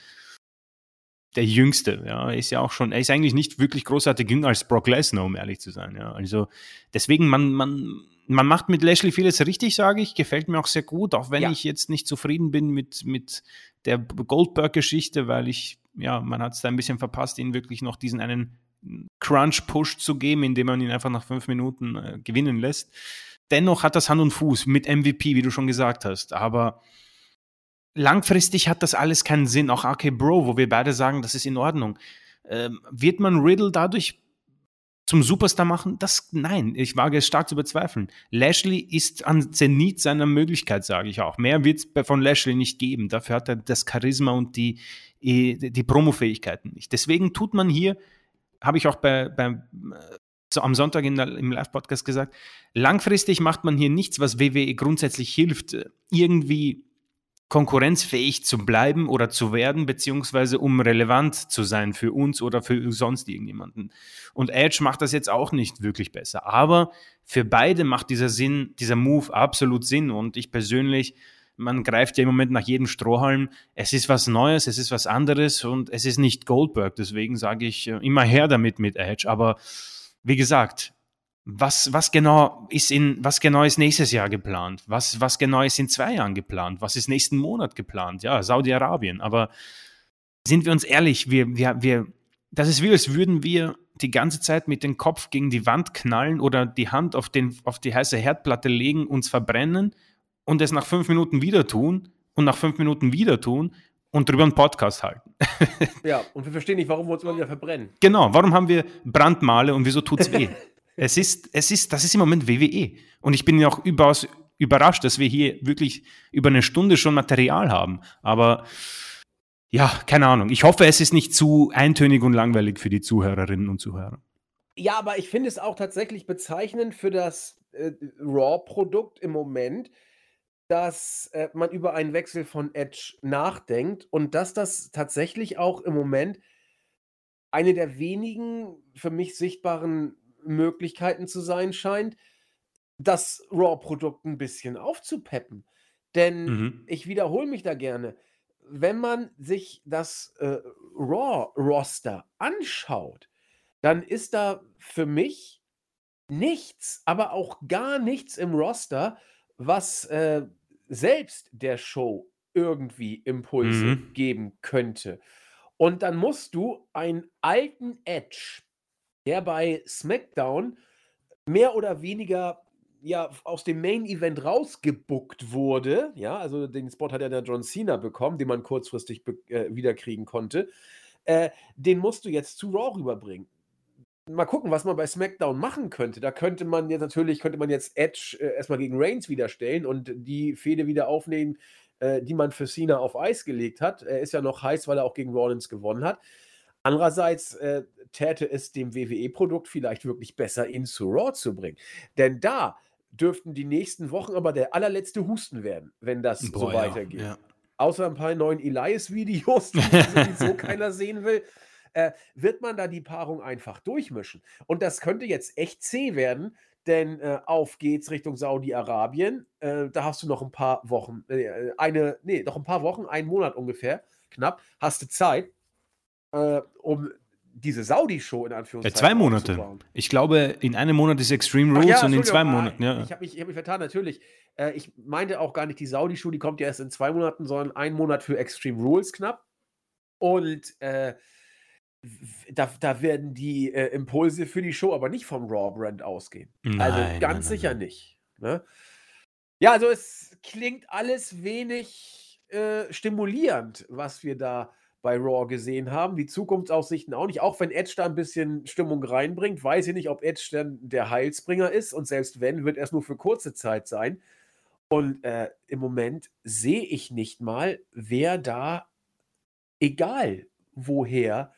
der Jüngste. Ja, er ist ja auch schon, er ist eigentlich nicht wirklich großartig jünger als Brock Lesnar, um ehrlich zu sein. Ja, also deswegen, man, man, man macht mit Lashley vieles richtig, sage ich. Gefällt mir auch sehr gut, auch wenn ja. ich jetzt nicht zufrieden bin mit, mit der Goldberg-Geschichte, weil ich, ja, man hat es da ein bisschen verpasst, ihn wirklich noch diesen einen Crunch-Push zu geben, indem man ihn einfach nach fünf Minuten äh, gewinnen lässt. Dennoch hat das Hand und Fuß mit MVP, wie du schon gesagt hast. Aber langfristig hat das alles keinen Sinn. Auch RK Bro, wo wir beide sagen, das ist in Ordnung. Ähm, wird man Riddle dadurch zum Superstar machen? Das nein, ich wage es stark zu bezweifeln. Lashley ist an Zenit seiner Möglichkeit, sage ich auch. Mehr wird es von Lashley nicht geben. Dafür hat er das Charisma und die, die, die Promo-Fähigkeiten nicht. Deswegen tut man hier, habe ich auch bei, bei so am Sonntag der, im Live-Podcast gesagt, langfristig macht man hier nichts, was WWE grundsätzlich hilft, irgendwie konkurrenzfähig zu bleiben oder zu werden, beziehungsweise um relevant zu sein für uns oder für sonst irgendjemanden. Und Edge macht das jetzt auch nicht wirklich besser. Aber für beide macht dieser Sinn, dieser Move absolut Sinn. Und ich persönlich, man greift ja im Moment nach jedem Strohhalm. Es ist was Neues, es ist was anderes und es ist nicht Goldberg. Deswegen sage ich äh, immer her damit mit Edge. Aber wie gesagt, was, was genau ist in, was genau ist nächstes Jahr geplant? Was, was genau ist in zwei Jahren geplant? Was ist nächsten Monat geplant? Ja, Saudi-Arabien. Aber sind wir uns ehrlich, wir, wir, wir, das ist wie, als würden wir die ganze Zeit mit dem Kopf gegen die Wand knallen oder die Hand auf, den, auf die heiße Herdplatte legen, uns verbrennen und es nach fünf Minuten wieder tun und nach fünf Minuten wieder tun und drüber einen Podcast halten. ja, und wir verstehen nicht, warum wir uns immer wieder verbrennen. Genau, warum haben wir Brandmale und wieso tut es weh? Es ist, es ist, das ist im Moment WWE. Und ich bin ja auch überaus überrascht, dass wir hier wirklich über eine Stunde schon Material haben. Aber ja, keine Ahnung. Ich hoffe, es ist nicht zu eintönig und langweilig für die Zuhörerinnen und Zuhörer. Ja, aber ich finde es auch tatsächlich bezeichnend für das äh, Raw-Produkt im Moment, dass äh, man über einen Wechsel von Edge nachdenkt und dass das tatsächlich auch im Moment eine der wenigen für mich sichtbaren Möglichkeiten zu sein scheint, das Raw-Produkt ein bisschen aufzupeppen. Denn mhm. ich wiederhole mich da gerne, wenn man sich das äh, Raw-Roster anschaut, dann ist da für mich nichts, aber auch gar nichts im Roster, was äh, selbst der Show irgendwie Impulse mhm. geben könnte. Und dann musst du einen alten Edge der bei SmackDown mehr oder weniger ja aus dem Main Event rausgebuckt wurde. Ja, also den Spot hat ja der John Cena bekommen, den man kurzfristig äh, wiederkriegen konnte. Äh, den musst du jetzt zu Raw rüberbringen. Mal gucken, was man bei SmackDown machen könnte. Da könnte man jetzt natürlich, könnte man jetzt Edge äh, erstmal gegen Reigns wieder stellen und die Fehde wieder aufnehmen, äh, die man für Cena auf Eis gelegt hat. Er ist ja noch heiß, weil er auch gegen Rollins gewonnen hat. Andererseits äh, täte es dem WWE-Produkt vielleicht wirklich besser, ihn zu Raw zu bringen. Denn da dürften die nächsten Wochen aber der allerletzte Husten werden, wenn das Boah, so weitergeht. Ja, ja. Außer ein paar neuen Elias-Videos, die sowieso keiner sehen will, äh, wird man da die Paarung einfach durchmischen. Und das könnte jetzt echt zäh werden, denn äh, auf geht's Richtung Saudi-Arabien. Äh, da hast du noch ein paar Wochen, äh, eine, nee, noch ein paar Wochen, einen Monat ungefähr, knapp, hast du Zeit, äh, um diese Saudi-Show in Anführungszeichen. Ja, zwei Monate. Ich glaube, in einem Monat ist Extreme Rules ja, und in zwei Monaten, ja. Ich habe mich, hab mich vertan, natürlich. Äh, ich meinte auch gar nicht die Saudi-Show, die kommt ja erst in zwei Monaten, sondern ein Monat für Extreme Rules knapp. Und äh, da, da werden die äh, Impulse für die Show aber nicht vom Raw-Brand ausgehen. Also nein, also ganz nein, sicher nein. nicht. Ne? Ja, also es klingt alles wenig äh, stimulierend, was wir da bei Raw gesehen haben. Die Zukunftsaussichten auch nicht. Auch wenn Edge da ein bisschen Stimmung reinbringt, weiß ich nicht, ob Edge dann der Heilsbringer ist. Und selbst wenn, wird er es nur für kurze Zeit sein. Und äh, im Moment sehe ich nicht mal, wer da, egal woher,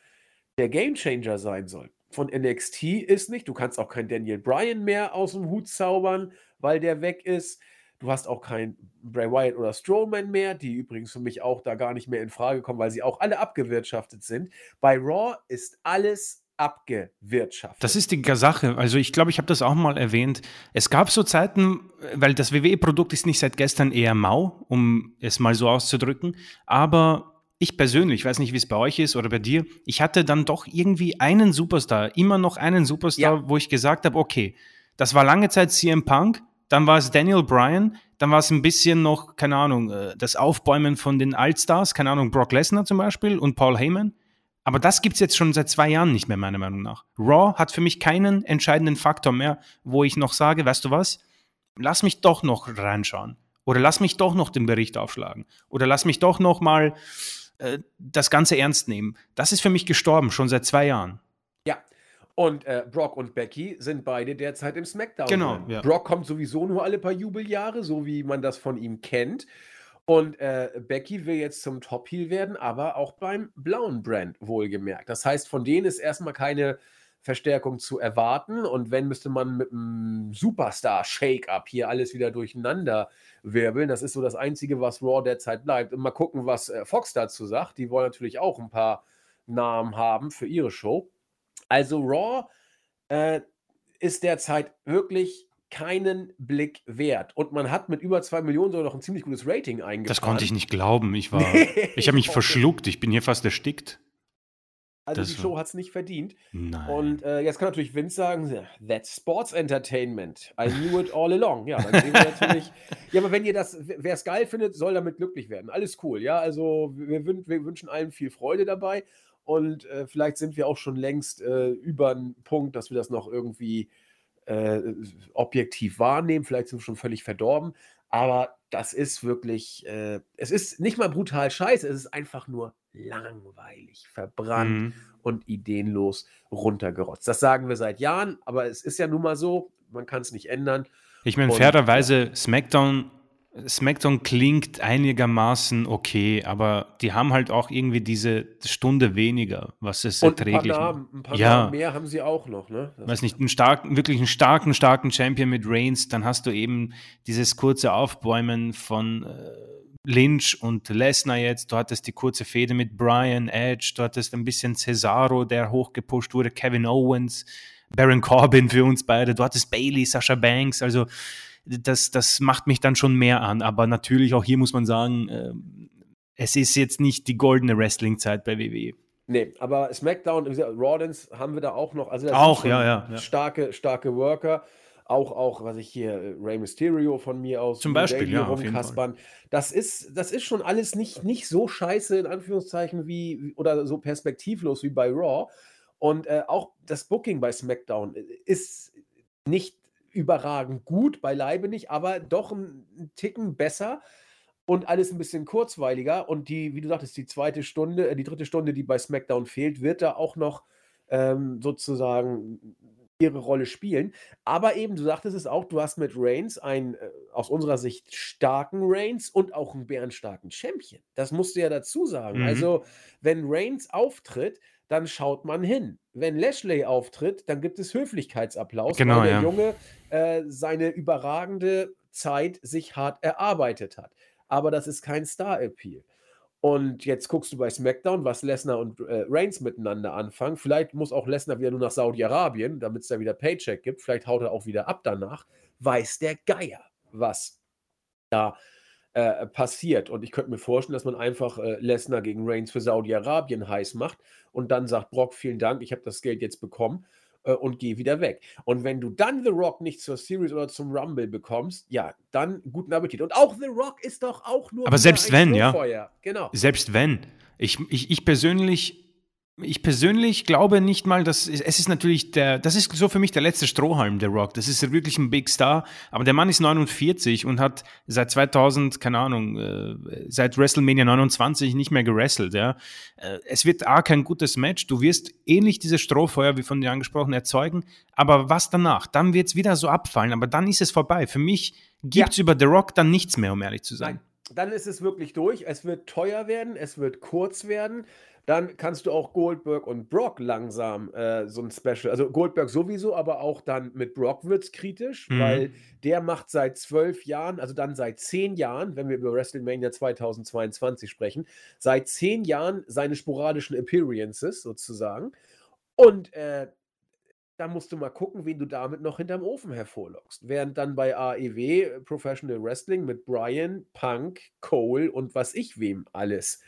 der Gamechanger sein soll. Von NXT ist nicht. Du kannst auch kein Daniel Bryan mehr aus dem Hut zaubern, weil der weg ist. Du hast auch kein Bray Wyatt oder Strowman mehr, die übrigens für mich auch da gar nicht mehr in Frage kommen, weil sie auch alle abgewirtschaftet sind. Bei Raw ist alles abgewirtschaftet. Das ist die Sache. Also ich glaube, ich habe das auch mal erwähnt. Es gab so Zeiten, weil das WWE-Produkt ist nicht seit gestern eher mau, um es mal so auszudrücken. Aber ich persönlich, ich weiß nicht, wie es bei euch ist oder bei dir, ich hatte dann doch irgendwie einen Superstar, immer noch einen Superstar, ja. wo ich gesagt habe, okay, das war lange Zeit CM Punk, dann war es Daniel Bryan, dann war es ein bisschen noch, keine Ahnung, äh, das Aufbäumen von den Altstars, keine Ahnung, Brock Lesnar zum Beispiel und Paul Heyman. Aber das gibt es jetzt schon seit zwei Jahren nicht mehr, meiner Meinung nach. Raw hat für mich keinen entscheidenden Faktor mehr, wo ich noch sage, weißt du was, lass mich doch noch reinschauen. Oder lass mich doch noch den Bericht aufschlagen. Oder lass mich doch noch mal äh, das Ganze ernst nehmen. Das ist für mich gestorben, schon seit zwei Jahren. Und äh, Brock und Becky sind beide derzeit im SmackDown. Genau. Ja. Brock kommt sowieso nur alle paar Jubeljahre, so wie man das von ihm kennt. Und äh, Becky will jetzt zum Top-Heel werden, aber auch beim blauen Brand wohlgemerkt. Das heißt, von denen ist erstmal keine Verstärkung zu erwarten. Und wenn, müsste man mit einem Superstar-Shake-Up hier alles wieder durcheinander wirbeln. Das ist so das Einzige, was Raw derzeit bleibt. Und mal gucken, was äh, Fox dazu sagt. Die wollen natürlich auch ein paar Namen haben für ihre Show. Also Raw äh, ist derzeit wirklich keinen Blick wert. Und man hat mit über zwei Millionen sogar noch ein ziemlich gutes Rating eingebaut. Das konnte ich nicht glauben. Ich war, ich habe mich verschluckt. Ich bin hier fast erstickt. Also das die Show hat es nicht verdient. Nein. Und äh, jetzt kann natürlich Vince sagen, that's Sports Entertainment. I knew it all along. Ja, dann sehen wir natürlich. ja, aber wenn ihr das, wer es geil findet, soll damit glücklich werden. Alles cool. Ja, also wir, wir wünschen allen viel Freude dabei. Und äh, vielleicht sind wir auch schon längst äh, über einen Punkt, dass wir das noch irgendwie äh, objektiv wahrnehmen. Vielleicht sind wir schon völlig verdorben. Aber das ist wirklich, äh, es ist nicht mal brutal scheiße, es ist einfach nur langweilig, verbrannt mhm. und ideenlos runtergerotzt. Das sagen wir seit Jahren, aber es ist ja nun mal so, man kann es nicht ändern. Ich meine, fairerweise, SmackDown SmackDown klingt einigermaßen okay, aber die haben halt auch irgendwie diese Stunde weniger, was es Und erträglich ein paar, Namen, ein paar ja. Mehr haben sie auch noch, ne? Das Weiß nicht, einen starken, wirklich einen starken, starken Champion mit Reigns, dann hast du eben dieses kurze Aufbäumen von äh, Lynch und Lesnar jetzt, du hattest die kurze Fehde mit Brian Edge, du hattest ein bisschen Cesaro, der hochgepusht wurde, Kevin Owens, Baron Corbin für uns beide, du hattest Bailey, Sasha Banks, also das, das macht mich dann schon mehr an. Aber natürlich, auch hier muss man sagen, äh, es ist jetzt nicht die goldene Wrestling-Zeit bei WWE. Nee, aber SmackDown, Rawlins haben wir da auch noch. Also auch, ja, ja, ja. Starke, starke Worker. Auch, auch, was ich hier, äh, Rey Mysterio von mir aus. Zum Beispiel, ja, auf jeden Fall. Das ist, das ist schon alles nicht, nicht so scheiße, in Anführungszeichen, wie, oder so perspektivlos wie bei Raw. Und äh, auch das Booking bei SmackDown ist nicht überragend gut, beileibe nicht, aber doch einen Ticken besser und alles ein bisschen kurzweiliger. Und die, wie du sagtest, die zweite Stunde, äh, die dritte Stunde, die bei SmackDown fehlt, wird da auch noch ähm, sozusagen ihre Rolle spielen. Aber eben, du sagtest es auch, du hast mit Reigns einen äh, aus unserer Sicht starken Reigns und auch einen bärenstarken Champion. Das musst du ja dazu sagen. Mhm. Also, wenn Reigns auftritt, dann schaut man hin. Wenn Lashley auftritt, dann gibt es Höflichkeitsapplaus, genau, weil der ja. Junge äh, seine überragende Zeit sich hart erarbeitet hat. Aber das ist kein Star-Appeal. Und jetzt guckst du bei SmackDown, was Lesnar und äh, Reigns miteinander anfangen. Vielleicht muss auch Lesnar wieder nur nach Saudi-Arabien, damit es da wieder Paycheck gibt. Vielleicht haut er auch wieder ab danach. Weiß der Geier, was da äh, passiert. Und ich könnte mir vorstellen, dass man einfach äh, Lesnar gegen Reigns für Saudi-Arabien heiß macht und dann sagt Brock, vielen Dank, ich habe das Geld jetzt bekommen äh, und gehe wieder weg. Und wenn du dann The Rock nicht zur Series oder zum Rumble bekommst, ja, dann guten Appetit. Und auch The Rock ist doch auch nur. Aber selbst wenn, ja. Genau. Selbst wenn. Ich, ich, ich persönlich ich persönlich glaube nicht mal, dass es ist natürlich der, das ist so für mich der letzte Strohhalm, der Rock. Das ist wirklich ein Big Star. Aber der Mann ist 49 und hat seit 2000, keine Ahnung, äh, seit WrestleMania 29 nicht mehr gewrestelt. Ja. Äh, es wird A, kein gutes Match. Du wirst ähnlich dieses Strohfeuer, wie von dir angesprochen, erzeugen. Aber was danach? Dann wird es wieder so abfallen. Aber dann ist es vorbei. Für mich gibt es ja. über The Rock dann nichts mehr, um ehrlich zu sein. Nein. Dann ist es wirklich durch. Es wird teuer werden, es wird kurz werden. Dann kannst du auch Goldberg und Brock langsam äh, so ein Special, also Goldberg sowieso, aber auch dann mit Brock wird es kritisch, mhm. weil der macht seit zwölf Jahren, also dann seit zehn Jahren, wenn wir über WrestleMania 2022 sprechen, seit zehn Jahren seine sporadischen Appearances sozusagen. Und äh, da musst du mal gucken, wen du damit noch hinterm Ofen hervorlockst. Während dann bei AEW Professional Wrestling mit Brian, Punk, Cole und was ich wem alles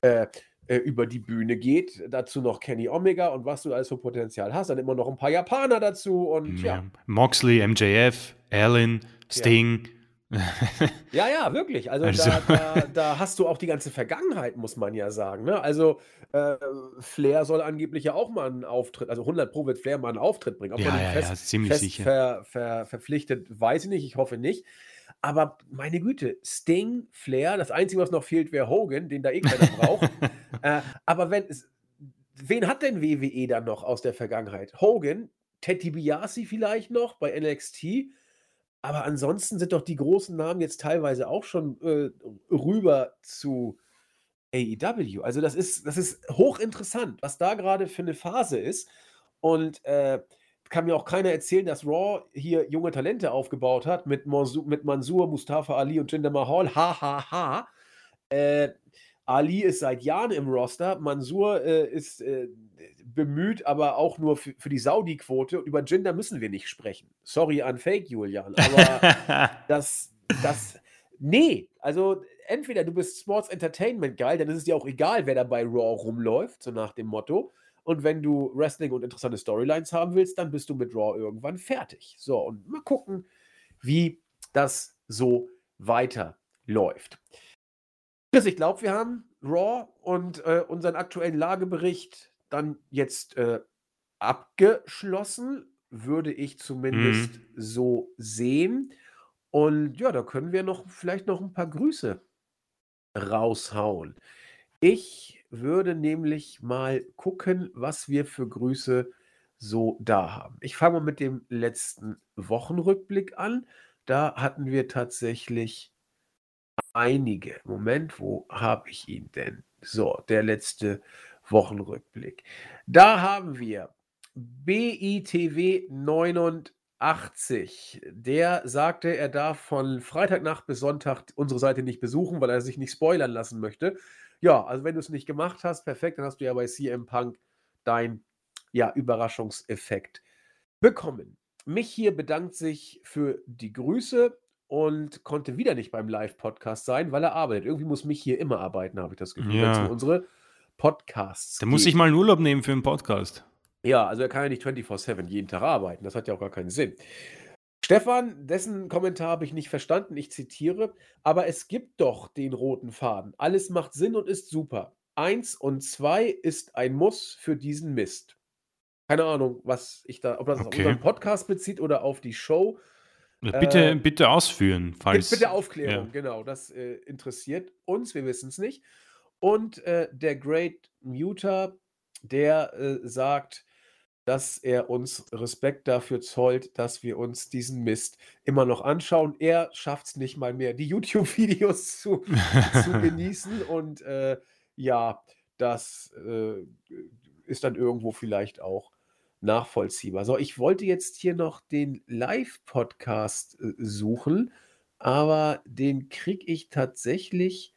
äh, äh, über die Bühne geht. Dazu noch Kenny Omega und was du alles für Potenzial hast. Dann immer noch ein paar Japaner dazu und ja. ja. Moxley, MJF, Allen, Sting. Ja. ja, ja, wirklich. Also, also. Da, da, da, hast du auch die ganze Vergangenheit, muss man ja sagen. Ne? Also äh, Flair soll angeblich ja auch mal einen Auftritt, also 100 Pro wird Flair mal einen Auftritt bringen. Ob ja, ja, fest, ja, ziemlich sicher. Ver, ver, verpflichtet, weiß ich nicht, ich hoffe nicht. Aber meine Güte, Sting, Flair, das Einzige, was noch fehlt, wäre Hogan, den da eh keiner braucht. äh, aber wenn es, wen hat denn WWE dann noch aus der Vergangenheit? Hogan, Ted DiBiase vielleicht noch bei NXT. Aber ansonsten sind doch die großen Namen jetzt teilweise auch schon äh, rüber zu AEW. Also das ist, das ist hochinteressant, was da gerade für eine Phase ist. Und äh, kann mir auch keiner erzählen, dass Raw hier junge Talente aufgebaut hat mit, Mansur, mit Mansur, Mustafa Ali und Jinder Mahal. Ha, ha, ha. Äh, Ali ist seit Jahren im Roster. Mansur äh, ist äh, bemüht, aber auch nur für, für die Saudi-Quote. Über Jinder müssen wir nicht sprechen. Sorry an Fake, Julian. Aber das, das, nee, also entweder du bist Sports Entertainment geil, dann ist es dir auch egal, wer da bei Raw rumläuft, so nach dem Motto. Und wenn du Wrestling und interessante Storylines haben willst, dann bist du mit Raw irgendwann fertig. So, und mal gucken, wie das so weiterläuft. Chris, ich glaube, wir haben Raw und äh, unseren aktuellen Lagebericht dann jetzt äh, abgeschlossen, würde ich zumindest mhm. so sehen. Und ja, da können wir noch vielleicht noch ein paar Grüße raushauen. Ich würde nämlich mal gucken, was wir für Grüße so da haben. Ich fange mal mit dem letzten Wochenrückblick an. Da hatten wir tatsächlich einige. Moment, wo habe ich ihn denn? So, der letzte Wochenrückblick. Da haben wir BITW 89. Der sagte, er darf von Freitagnacht bis Sonntag unsere Seite nicht besuchen, weil er sich nicht spoilern lassen möchte. Ja, also wenn du es nicht gemacht hast, perfekt, dann hast du ja bei CM Punk dein ja, Überraschungseffekt bekommen. Mich hier bedankt sich für die Grüße und konnte wieder nicht beim Live-Podcast sein, weil er arbeitet. Irgendwie muss mich hier immer arbeiten, habe ich das Gefühl, ja. wenn unsere Podcasts Da muss ich mal einen Urlaub nehmen für einen Podcast. Ja, also er kann ja nicht 24-7 jeden Tag arbeiten. Das hat ja auch gar keinen Sinn. Stefan, dessen Kommentar habe ich nicht verstanden, ich zitiere, aber es gibt doch den roten Faden. Alles macht Sinn und ist super. Eins und zwei ist ein Muss für diesen Mist. Keine Ahnung, was ich da, ob das okay. auf unseren Podcast bezieht oder auf die Show. Bitte, äh, bitte ausführen, falls. Bitte Aufklärung, ja. genau. Das äh, interessiert uns, wir wissen es nicht. Und äh, der Great Muter, der äh, sagt, dass er uns Respekt dafür zollt, dass wir uns diesen Mist immer noch anschauen. Er schafft es nicht mal mehr, die YouTube-Videos zu, zu genießen. Und äh, ja, das äh, ist dann irgendwo vielleicht auch nachvollziehbar. So, ich wollte jetzt hier noch den Live-Podcast äh, suchen, aber den kriege ich tatsächlich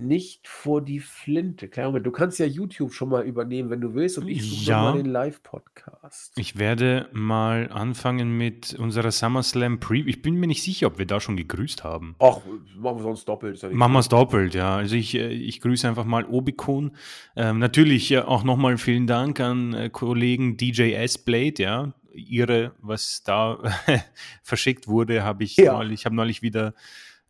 nicht vor die Flinte. Klar, du kannst ja YouTube schon mal übernehmen, wenn du willst, und ich suche ja, mal den Live-Podcast. Ich werde mal anfangen mit unserer SummerSlam Pre. Ich bin mir nicht sicher, ob wir da schon gegrüßt haben. Ach, machen wir sonst doppelt. Ja machen wir es doppelt, ja. Also ich, äh, ich grüße einfach mal Obikon. Ähm, natürlich äh, auch nochmal vielen Dank an äh, Kollegen DJ S-Blade, ja. Ihre, was da verschickt wurde, habe ich ja. neulich, ich habe neulich wieder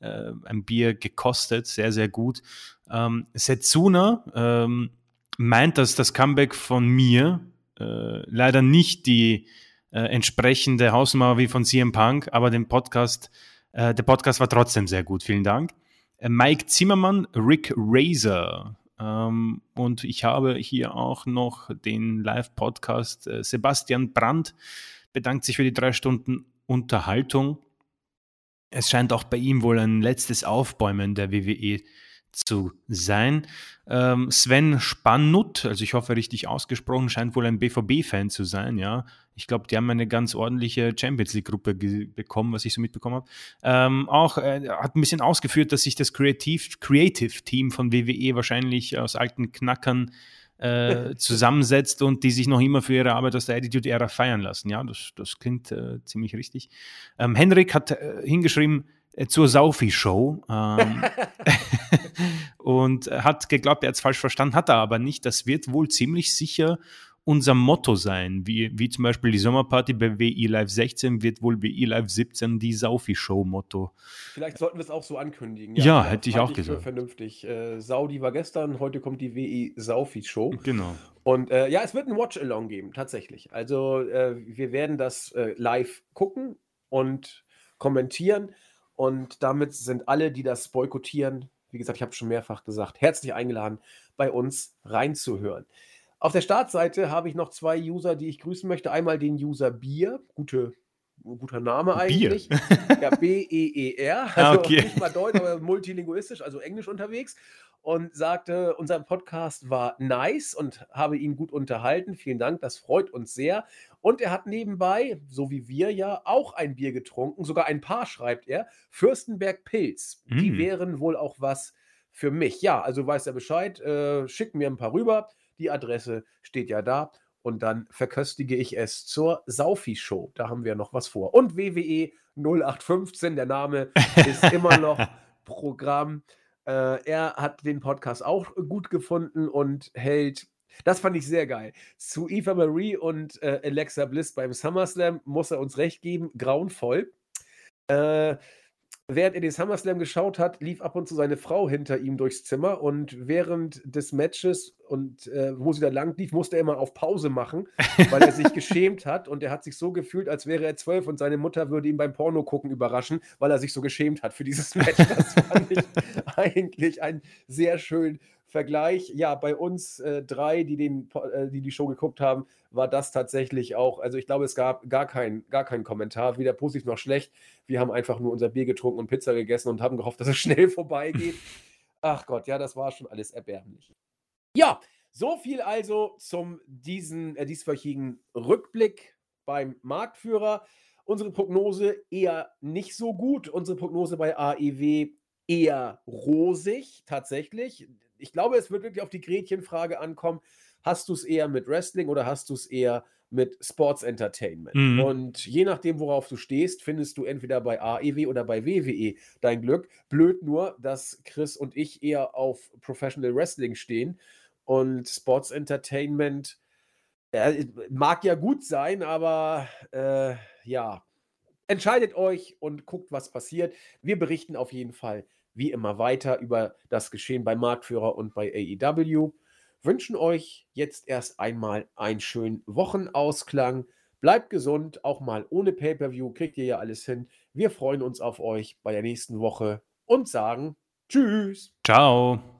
äh, ein Bier gekostet, sehr, sehr gut. Ähm, Setsuna, ähm, meint, dass das Comeback von mir äh, leider nicht die äh, entsprechende Hausnummer wie von CM Punk, aber den Podcast, äh, der Podcast war trotzdem sehr gut. Vielen Dank. Äh, Mike Zimmermann, Rick Razor. Ähm, und ich habe hier auch noch den Live-Podcast äh, Sebastian Brandt bedankt sich für die drei Stunden Unterhaltung. Es scheint auch bei ihm wohl ein letztes Aufbäumen der WWE zu sein. Ähm, Sven Spannut, also ich hoffe richtig ausgesprochen, scheint wohl ein BVB-Fan zu sein, ja. Ich glaube, die haben eine ganz ordentliche Champions League-Gruppe bekommen, was ich so mitbekommen habe. Ähm, auch äh, hat ein bisschen ausgeführt, dass sich das Creative, Creative von WWE wahrscheinlich aus alten Knackern äh, zusammensetzt und die sich noch immer für ihre Arbeit aus der Attitude-Ära feiern lassen. Ja, das, das klingt äh, ziemlich richtig. Ähm, Henrik hat äh, hingeschrieben, äh, zur Saufi-Show ähm, und hat geglaubt, er hat es falsch verstanden, hat er aber nicht. Das wird wohl ziemlich sicher unser Motto sein, wie, wie zum Beispiel die Sommerparty bei WI Live 16 wird wohl WI Live 17 die Saufi-Show-Motto. Vielleicht sollten wir es auch so ankündigen. Ja, ja hätte ich auch ich gesagt. Vernünftig. Äh, Saudi war gestern, heute kommt die WI Saufi-Show. Genau. Und äh, ja, es wird ein Watch-Along geben, tatsächlich. Also äh, wir werden das äh, live gucken und kommentieren. Und damit sind alle, die das boykottieren, wie gesagt, ich habe schon mehrfach gesagt, herzlich eingeladen, bei uns reinzuhören. Auf der Startseite habe ich noch zwei User, die ich grüßen möchte. Einmal den User Bier, gute, guter Name eigentlich. Bier. Ja, B-E-E-R, ah, also okay. nicht mal Deutsch, aber multilinguistisch, also Englisch unterwegs. Und sagte, unser Podcast war nice und habe ihn gut unterhalten. Vielen Dank, das freut uns sehr. Und er hat nebenbei, so wie wir ja, auch ein Bier getrunken, sogar ein paar, schreibt er. Fürstenberg Pilz. Mm. Die wären wohl auch was für mich. Ja, also weiß er Bescheid. Äh, schick mir ein paar rüber. Die Adresse steht ja da. Und dann verköstige ich es zur Saufi-Show. Da haben wir noch was vor. Und WWE 0815, der Name ist immer noch Programm. Äh, er hat den Podcast auch gut gefunden und hält das fand ich sehr geil. Zu Eva Marie und äh, Alexa Bliss beim SummerSlam muss er uns recht geben, grauenvoll. Äh, während er den SummerSlam geschaut hat, lief ab und zu seine Frau hinter ihm durchs Zimmer und während des Matches und äh, wo sie da lang lief, musste er immer auf Pause machen, weil er sich geschämt hat und er hat sich so gefühlt, als wäre er zwölf und seine Mutter würde ihn beim Porno gucken überraschen, weil er sich so geschämt hat für dieses Match. Das fand ich eigentlich ein sehr schön Vergleich, ja, bei uns äh, drei, die, den, äh, die die Show geguckt haben, war das tatsächlich auch, also ich glaube, es gab gar keinen gar kein Kommentar, weder positiv noch schlecht. Wir haben einfach nur unser Bier getrunken und Pizza gegessen und haben gehofft, dass es schnell vorbeigeht. Ach Gott, ja, das war schon alles erbärmlich. Ja, so viel also zum diesen, äh, dieswöchigen Rückblick beim Marktführer. Unsere Prognose eher nicht so gut. Unsere Prognose bei AEW eher rosig, tatsächlich ich glaube, es wird wirklich auf die Gretchenfrage ankommen. Hast du es eher mit Wrestling oder hast du es eher mit Sports Entertainment? Mhm. Und je nachdem, worauf du stehst, findest du entweder bei AEW oder bei WWE dein Glück. Blöd nur, dass Chris und ich eher auf Professional Wrestling stehen und Sports Entertainment äh, mag ja gut sein, aber äh, ja, entscheidet euch und guckt, was passiert. Wir berichten auf jeden Fall wie immer weiter über das Geschehen bei Marktführer und bei AEW. Wünschen euch jetzt erst einmal einen schönen Wochenausklang. Bleibt gesund, auch mal ohne Pay-per-View kriegt ihr ja alles hin. Wir freuen uns auf euch bei der nächsten Woche und sagen Tschüss. Ciao.